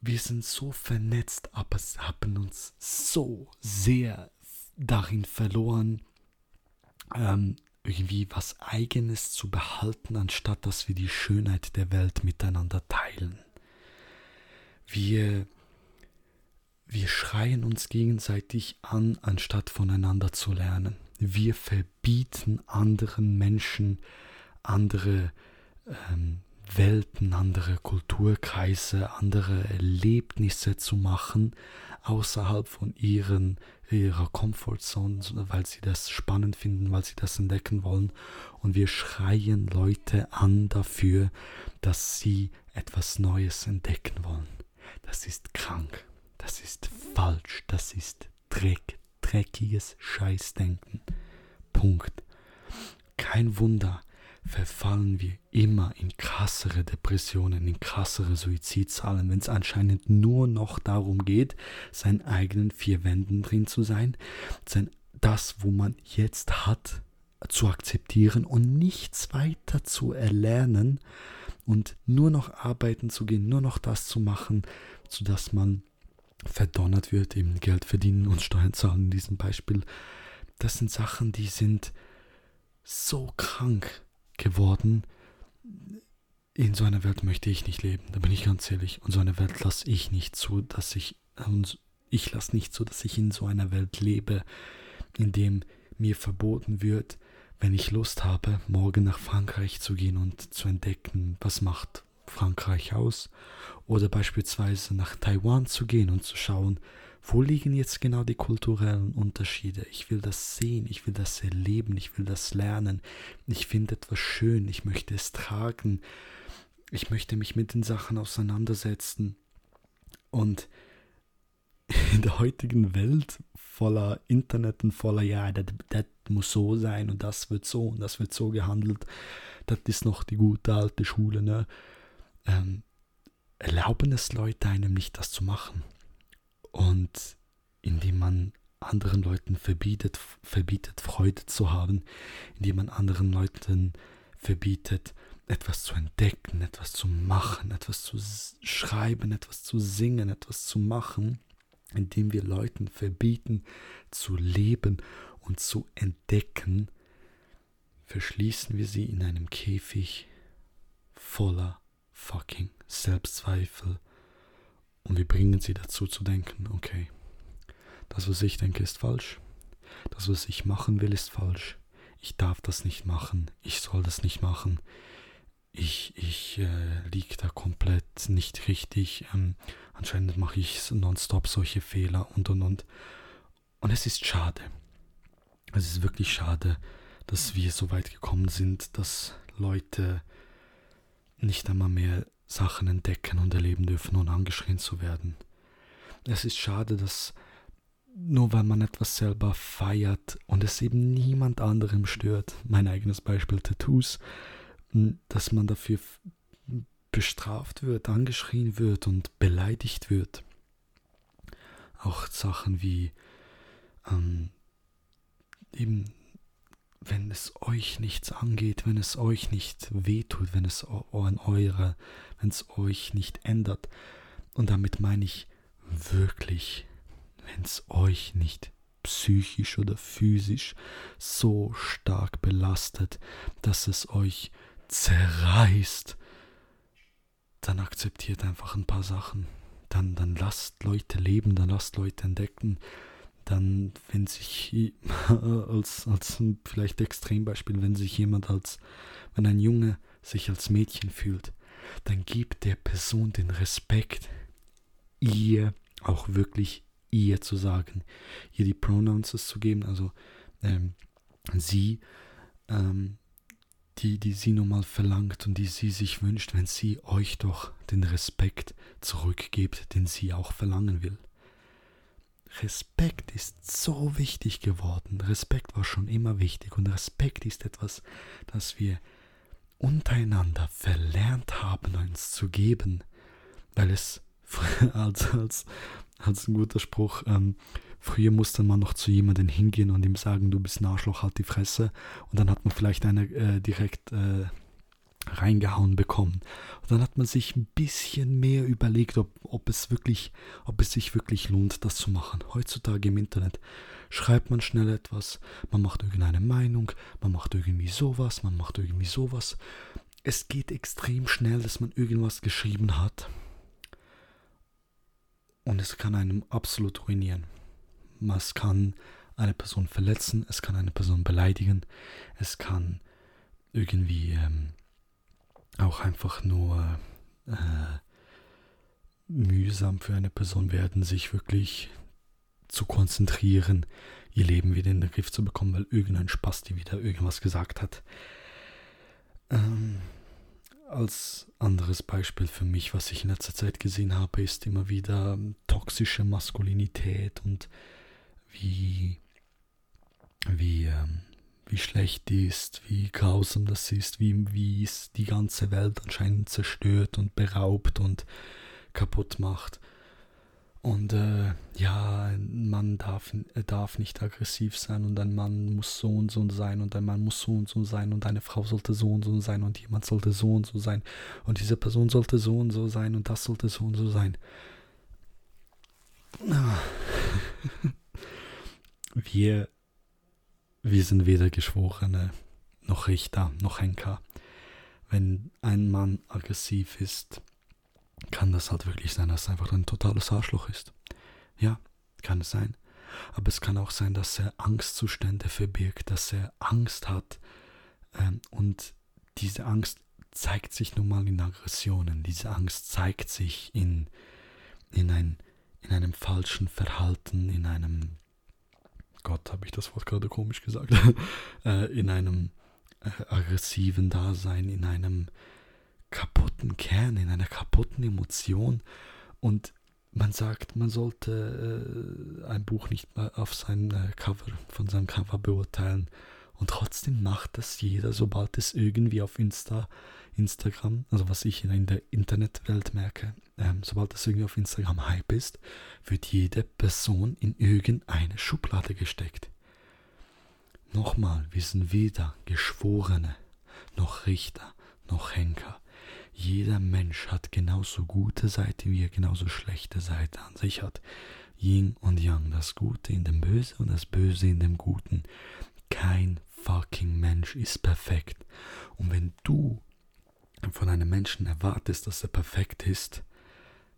Wir sind so vernetzt, aber haben uns so sehr darin verloren, ähm, irgendwie was Eigenes zu behalten, anstatt dass wir die Schönheit der Welt miteinander teilen. Wir wir schreien uns gegenseitig an, anstatt voneinander zu lernen. Wir verbieten anderen Menschen andere ähm, Welten, andere Kulturkreise, andere Erlebnisse zu machen, außerhalb von ihren, ihrer Comfortzone, weil sie das spannend finden, weil sie das entdecken wollen. Und wir schreien Leute an dafür, dass sie etwas Neues entdecken wollen. Das ist krank. Das ist falsch, das ist Dreck, dreckiges Scheißdenken. Punkt. Kein Wunder, verfallen wir immer in krassere Depressionen, in krassere Suizidzahlen, wenn es anscheinend nur noch darum geht, seinen eigenen vier Wänden drin zu sein, sein, das, wo man jetzt hat, zu akzeptieren und nichts weiter zu erlernen und nur noch arbeiten zu gehen, nur noch das zu machen, sodass man verdonnert wird, eben Geld verdienen und Steuern zahlen in diesem Beispiel. Das sind Sachen, die sind so krank geworden. In so einer Welt möchte ich nicht leben, da bin ich ganz ehrlich. Und so eine Welt lasse ich nicht zu, dass ich, ich lasse nicht zu, dass ich in so einer Welt lebe, in dem mir verboten wird, wenn ich Lust habe, morgen nach Frankreich zu gehen und zu entdecken, was macht Frankreich aus oder beispielsweise nach Taiwan zu gehen und zu schauen, wo liegen jetzt genau die kulturellen Unterschiede. Ich will das sehen, ich will das erleben, ich will das lernen. Ich finde etwas schön, ich möchte es tragen, ich möchte mich mit den Sachen auseinandersetzen. Und in der heutigen Welt voller Internet und voller, ja, das, muss so sein und das wird so und das wird so gehandelt, das ist noch die gute alte Schule, ne? Ähm, erlauben es Leute einem nicht, das zu machen. Und indem man anderen Leuten verbietet, verbietet, Freude zu haben, indem man anderen Leuten verbietet, etwas zu entdecken, etwas zu machen, etwas zu schreiben, etwas zu singen, etwas zu machen, indem wir Leuten verbieten, zu leben und zu entdecken, verschließen wir sie in einem Käfig voller fucking Selbstzweifel. Und wir bringen sie dazu zu denken, okay, das, was ich denke, ist falsch, das, was ich machen will, ist falsch, ich darf das nicht machen, ich soll das nicht machen, ich, ich äh, liege da komplett nicht richtig, ähm, anscheinend mache ich nonstop solche Fehler und und und. Und es ist schade. Es ist wirklich schade, dass wir so weit gekommen sind, dass Leute nicht einmal mehr Sachen entdecken und erleben dürfen, ohne angeschrien zu werden. Es ist schade, dass nur weil man etwas selber feiert und es eben niemand anderem stört, mein eigenes Beispiel Tattoos, dass man dafür bestraft wird, angeschrien wird und beleidigt wird. Auch Sachen wie ähm, eben wenn es euch nichts angeht, wenn es euch nicht wehtut, wenn es an eure, wenn es euch nicht ändert. Und damit meine ich wirklich, wenn es euch nicht psychisch oder physisch so stark belastet, dass es euch zerreißt, dann akzeptiert einfach ein paar Sachen. Dann, dann lasst Leute leben, dann lasst Leute entdecken, dann, wenn sich als, als vielleicht Extrembeispiel, wenn sich jemand als, wenn ein Junge sich als Mädchen fühlt, dann gibt der Person den Respekt, ihr auch wirklich ihr zu sagen, ihr die Pronouns zu geben, also ähm, sie, ähm, die, die sie nun mal verlangt und die sie sich wünscht, wenn sie euch doch den Respekt zurückgibt, den sie auch verlangen will. Respekt ist so wichtig geworden. Respekt war schon immer wichtig und Respekt ist etwas, das wir untereinander verlernt haben, uns zu geben, weil es als, als, als ein guter Spruch, ähm, früher musste man noch zu jemandem hingehen und ihm sagen, du bist ein Arschloch, halt die Fresse und dann hat man vielleicht eine äh, direkt äh, reingehauen bekommen. Und dann hat man sich ein bisschen mehr überlegt, ob, ob es wirklich, ob es sich wirklich lohnt, das zu machen. Heutzutage im Internet schreibt man schnell etwas, man macht irgendeine Meinung, man macht irgendwie sowas, man macht irgendwie sowas. Es geht extrem schnell, dass man irgendwas geschrieben hat. Und es kann einem absolut ruinieren. Es kann eine Person verletzen, es kann eine Person beleidigen, es kann irgendwie ähm, auch einfach nur äh, mühsam für eine Person werden, sich wirklich zu konzentrieren, ihr Leben wieder in den Griff zu bekommen, weil irgendein Spasti wieder irgendwas gesagt hat. Ähm, als anderes Beispiel für mich, was ich in letzter Zeit gesehen habe, ist immer wieder toxische Maskulinität und wie, wie ähm, wie schlecht die ist, wie grausam das ist, wie, wie es die ganze Welt anscheinend zerstört und beraubt und kaputt macht. Und äh, ja, ein Mann darf, darf nicht aggressiv sein und ein Mann muss so und so sein und ein Mann muss so und so sein und eine Frau sollte so und so sein und jemand sollte so und so sein und diese Person sollte so und so sein und das sollte so und so sein. Wir wir sind weder Geschworene, noch Richter, noch Henker. Wenn ein Mann aggressiv ist, kann das halt wirklich sein, dass er einfach ein totales Arschloch ist. Ja, kann es sein. Aber es kann auch sein, dass er Angstzustände verbirgt, dass er Angst hat. Ähm, und diese Angst zeigt sich nun mal in Aggressionen. Diese Angst zeigt sich in, in, ein, in einem falschen Verhalten, in einem Gott, habe ich das Wort gerade komisch gesagt, äh, in einem äh, aggressiven Dasein, in einem kaputten Kern, in einer kaputten Emotion. Und man sagt, man sollte äh, ein Buch nicht mal auf sein äh, Cover, von seinem Cover beurteilen. Und trotzdem macht das jeder, sobald es irgendwie auf Insta, Instagram, also was ich in der Internetwelt merke, ähm, sobald das irgendwie auf Instagram Hype ist, wird jede Person in irgendeine Schublade gesteckt. Nochmal, wir sind weder Geschworene, noch Richter, noch Henker. Jeder Mensch hat genauso gute Seite, wie er genauso schlechte Seite an sich hat. Yin und Yang, das Gute in dem Böse und das Böse in dem Guten. Kein fucking Mensch ist perfekt. Und wenn du von einem Menschen erwartest, dass er perfekt ist,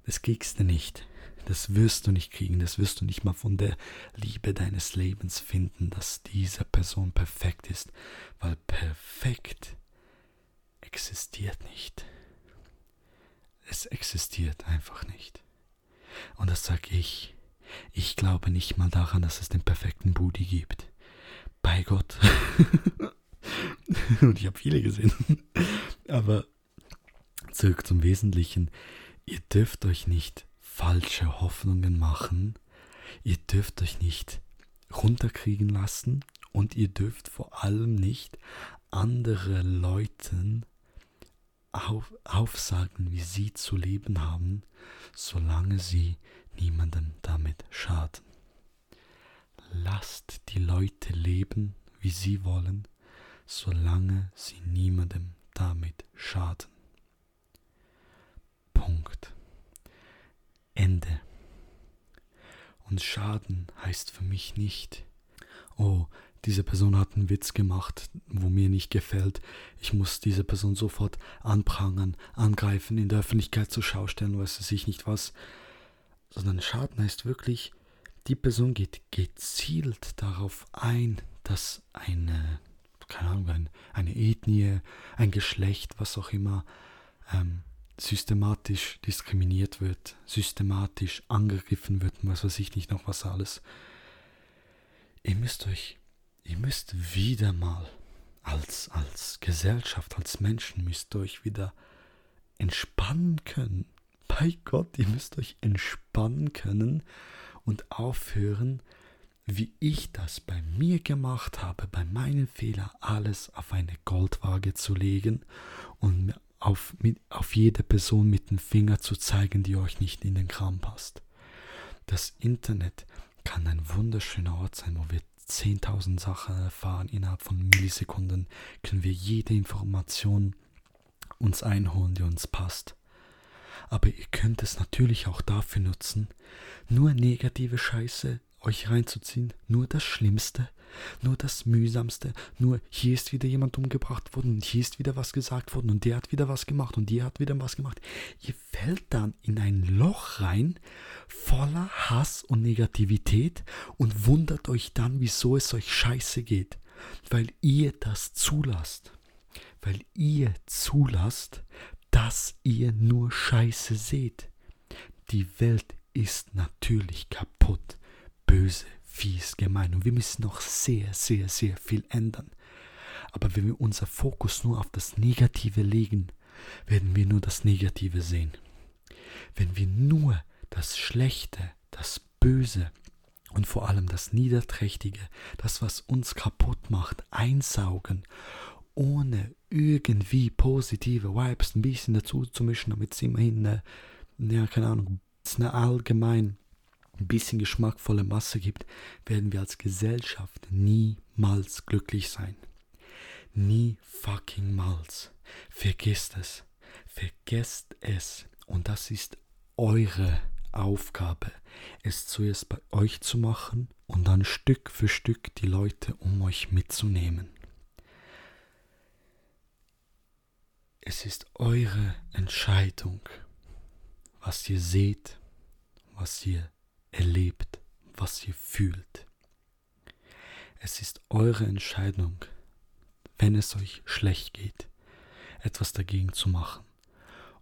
das kriegst du nicht. Das wirst du nicht kriegen. Das wirst du nicht mal von der Liebe deines Lebens finden, dass diese Person perfekt ist. Weil perfekt existiert nicht. Es existiert einfach nicht. Und das sage ich. Ich glaube nicht mal daran, dass es den perfekten Booty gibt. Bei Gott. Und ich habe viele gesehen. Aber zurück zum Wesentlichen. Ihr dürft euch nicht falsche Hoffnungen machen, ihr dürft euch nicht runterkriegen lassen und ihr dürft vor allem nicht andere Leuten auf, aufsagen, wie sie zu leben haben, solange sie niemandem damit schaden. Lasst die Leute leben, wie sie wollen, solange sie niemandem damit schaden. Punkt. Ende. Und Schaden heißt für mich nicht, oh, diese Person hat einen Witz gemacht, wo mir nicht gefällt. Ich muss diese Person sofort anprangern, angreifen, in der Öffentlichkeit zur Schau stellen, weiß ich nicht was. Sondern Schaden heißt wirklich, die Person geht gezielt darauf ein, dass eine, keine Ahnung, eine Ethnie, ein Geschlecht, was auch immer, ähm, systematisch diskriminiert wird, systematisch angegriffen wird, was weiß ich nicht noch was alles. Ihr müsst euch, ihr müsst wieder mal als, als Gesellschaft, als Menschen müsst euch wieder entspannen können. Bei Gott, ihr müsst euch entspannen können und aufhören, wie ich das bei mir gemacht habe, bei meinen Fehlern alles auf eine Goldwaage zu legen und auf, mit, auf jede Person mit dem Finger zu zeigen, die euch nicht in den Kram passt. Das Internet kann ein wunderschöner Ort sein, wo wir 10.000 Sachen erfahren. Innerhalb von Millisekunden können wir jede Information uns einholen, die uns passt. Aber ihr könnt es natürlich auch dafür nutzen, nur negative Scheiße euch reinzuziehen, nur das Schlimmste, nur das Mühsamste, nur hier ist wieder jemand umgebracht worden und hier ist wieder was gesagt worden und der hat wieder was gemacht und der hat wieder was gemacht. Ihr fällt dann in ein Loch rein, voller Hass und Negativität und wundert euch dann, wieso es euch scheiße geht, weil ihr das zulasst. Weil ihr zulasst, dass ihr nur Scheiße seht. Die Welt ist natürlich kaputt, böse, fies, gemein und wir müssen noch sehr, sehr, sehr viel ändern. Aber wenn wir unser Fokus nur auf das Negative legen, werden wir nur das Negative sehen. Wenn wir nur das Schlechte, das Böse und vor allem das Niederträchtige, das, was uns kaputt macht, einsaugen, ohne irgendwie positive Vibes ein bisschen dazu zu mischen, damit es immerhin eine, ja, keine Ahnung, eine allgemein ein bisschen geschmackvolle Masse gibt, werden wir als Gesellschaft niemals glücklich sein. Nie fucking mals. Vergesst es. Vergesst es. Und das ist eure Aufgabe, es zuerst bei euch zu machen und dann Stück für Stück die Leute um euch mitzunehmen. Es ist eure Entscheidung, was ihr seht, was ihr erlebt, was ihr fühlt. Es ist eure Entscheidung, wenn es euch schlecht geht, etwas dagegen zu machen.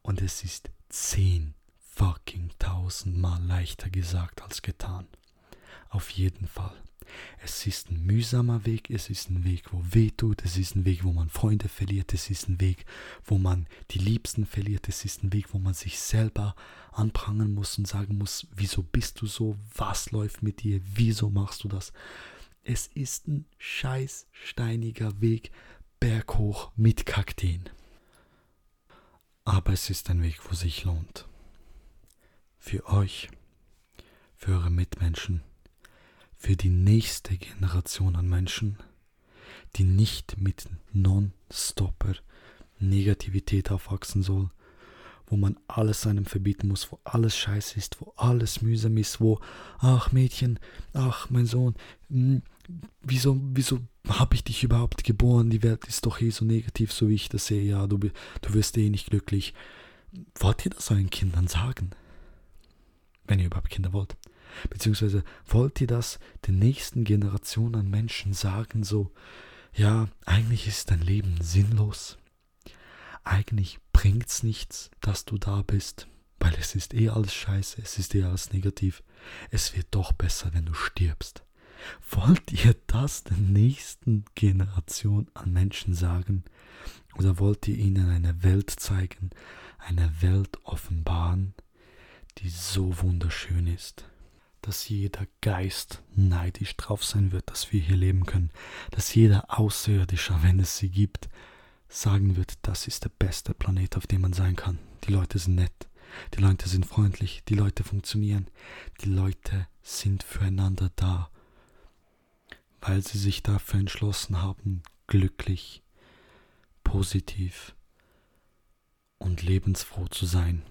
Und es ist zehn fucking tausendmal leichter gesagt als getan. Auf jeden Fall. Es ist ein mühsamer Weg, es ist ein Weg, wo weh tut, es ist ein Weg, wo man Freunde verliert, es ist ein Weg, wo man die Liebsten verliert, es ist ein Weg, wo man sich selber anprangern muss und sagen muss, wieso bist du so, was läuft mit dir, wieso machst du das. Es ist ein scheiß steiniger Weg, berghoch mit Kakteen. Aber es ist ein Weg, wo sich lohnt. Für euch, für eure Mitmenschen, für die nächste Generation an Menschen, die nicht mit non-stopper Negativität aufwachsen soll, wo man alles einem verbieten muss, wo alles scheiße ist, wo alles mühsam ist, wo, ach Mädchen, ach mein Sohn, hm, wieso, wieso habe ich dich überhaupt geboren? Die Welt ist doch eh so negativ, so wie ich das sehe, ja, du, du wirst eh nicht glücklich. Wollt ihr das euren Kindern sagen? Wenn ihr überhaupt Kinder wollt. Beziehungsweise wollt ihr das den nächsten Generationen an Menschen sagen, so, ja, eigentlich ist dein Leben sinnlos. Eigentlich bringt's nichts, dass du da bist, weil es ist eh alles scheiße, es ist eh alles negativ. Es wird doch besser, wenn du stirbst. Wollt ihr das der nächsten Generation an Menschen sagen? Oder wollt ihr ihnen eine Welt zeigen, eine Welt offenbaren, die so wunderschön ist, dass jeder Geist neidisch drauf sein wird, dass wir hier leben können, dass jeder Außerirdischer, wenn es sie gibt, sagen wird, das ist der beste Planet, auf dem man sein kann. Die Leute sind nett, die Leute sind freundlich, die Leute funktionieren, die Leute sind füreinander da, weil sie sich dafür entschlossen haben, glücklich, positiv und lebensfroh zu sein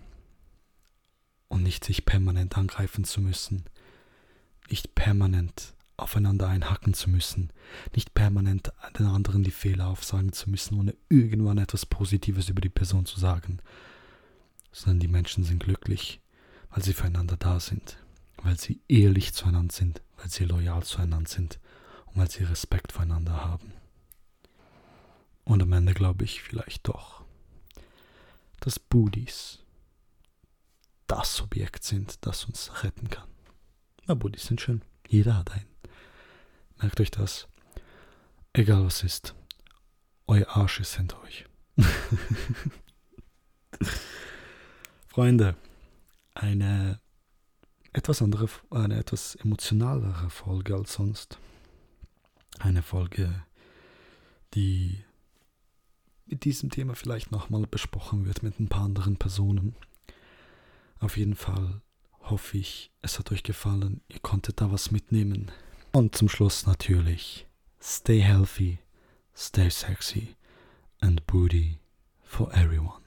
und nicht sich permanent angreifen zu müssen, nicht permanent aufeinander einhacken zu müssen, nicht permanent den anderen die Fehler aufsagen zu müssen, ohne irgendwann etwas Positives über die Person zu sagen, sondern die Menschen sind glücklich, weil sie füreinander da sind, weil sie ehrlich zueinander sind, weil sie loyal zueinander sind und weil sie Respekt voreinander haben. Und am Ende glaube ich vielleicht doch, dass Budis das Objekt sind, das uns retten kann. Na, Budis sind schön. Jeder hat einen. Merkt euch das. Egal was ist. Euer Arsch ist hinter euch. Freunde, eine etwas andere, eine etwas emotionalere Folge als sonst. Eine Folge, die mit diesem Thema vielleicht nochmal besprochen wird mit ein paar anderen Personen. Auf jeden Fall hoffe ich, es hat euch gefallen, ihr konntet da was mitnehmen. Und zum Schluss natürlich, stay healthy, stay sexy and booty for everyone.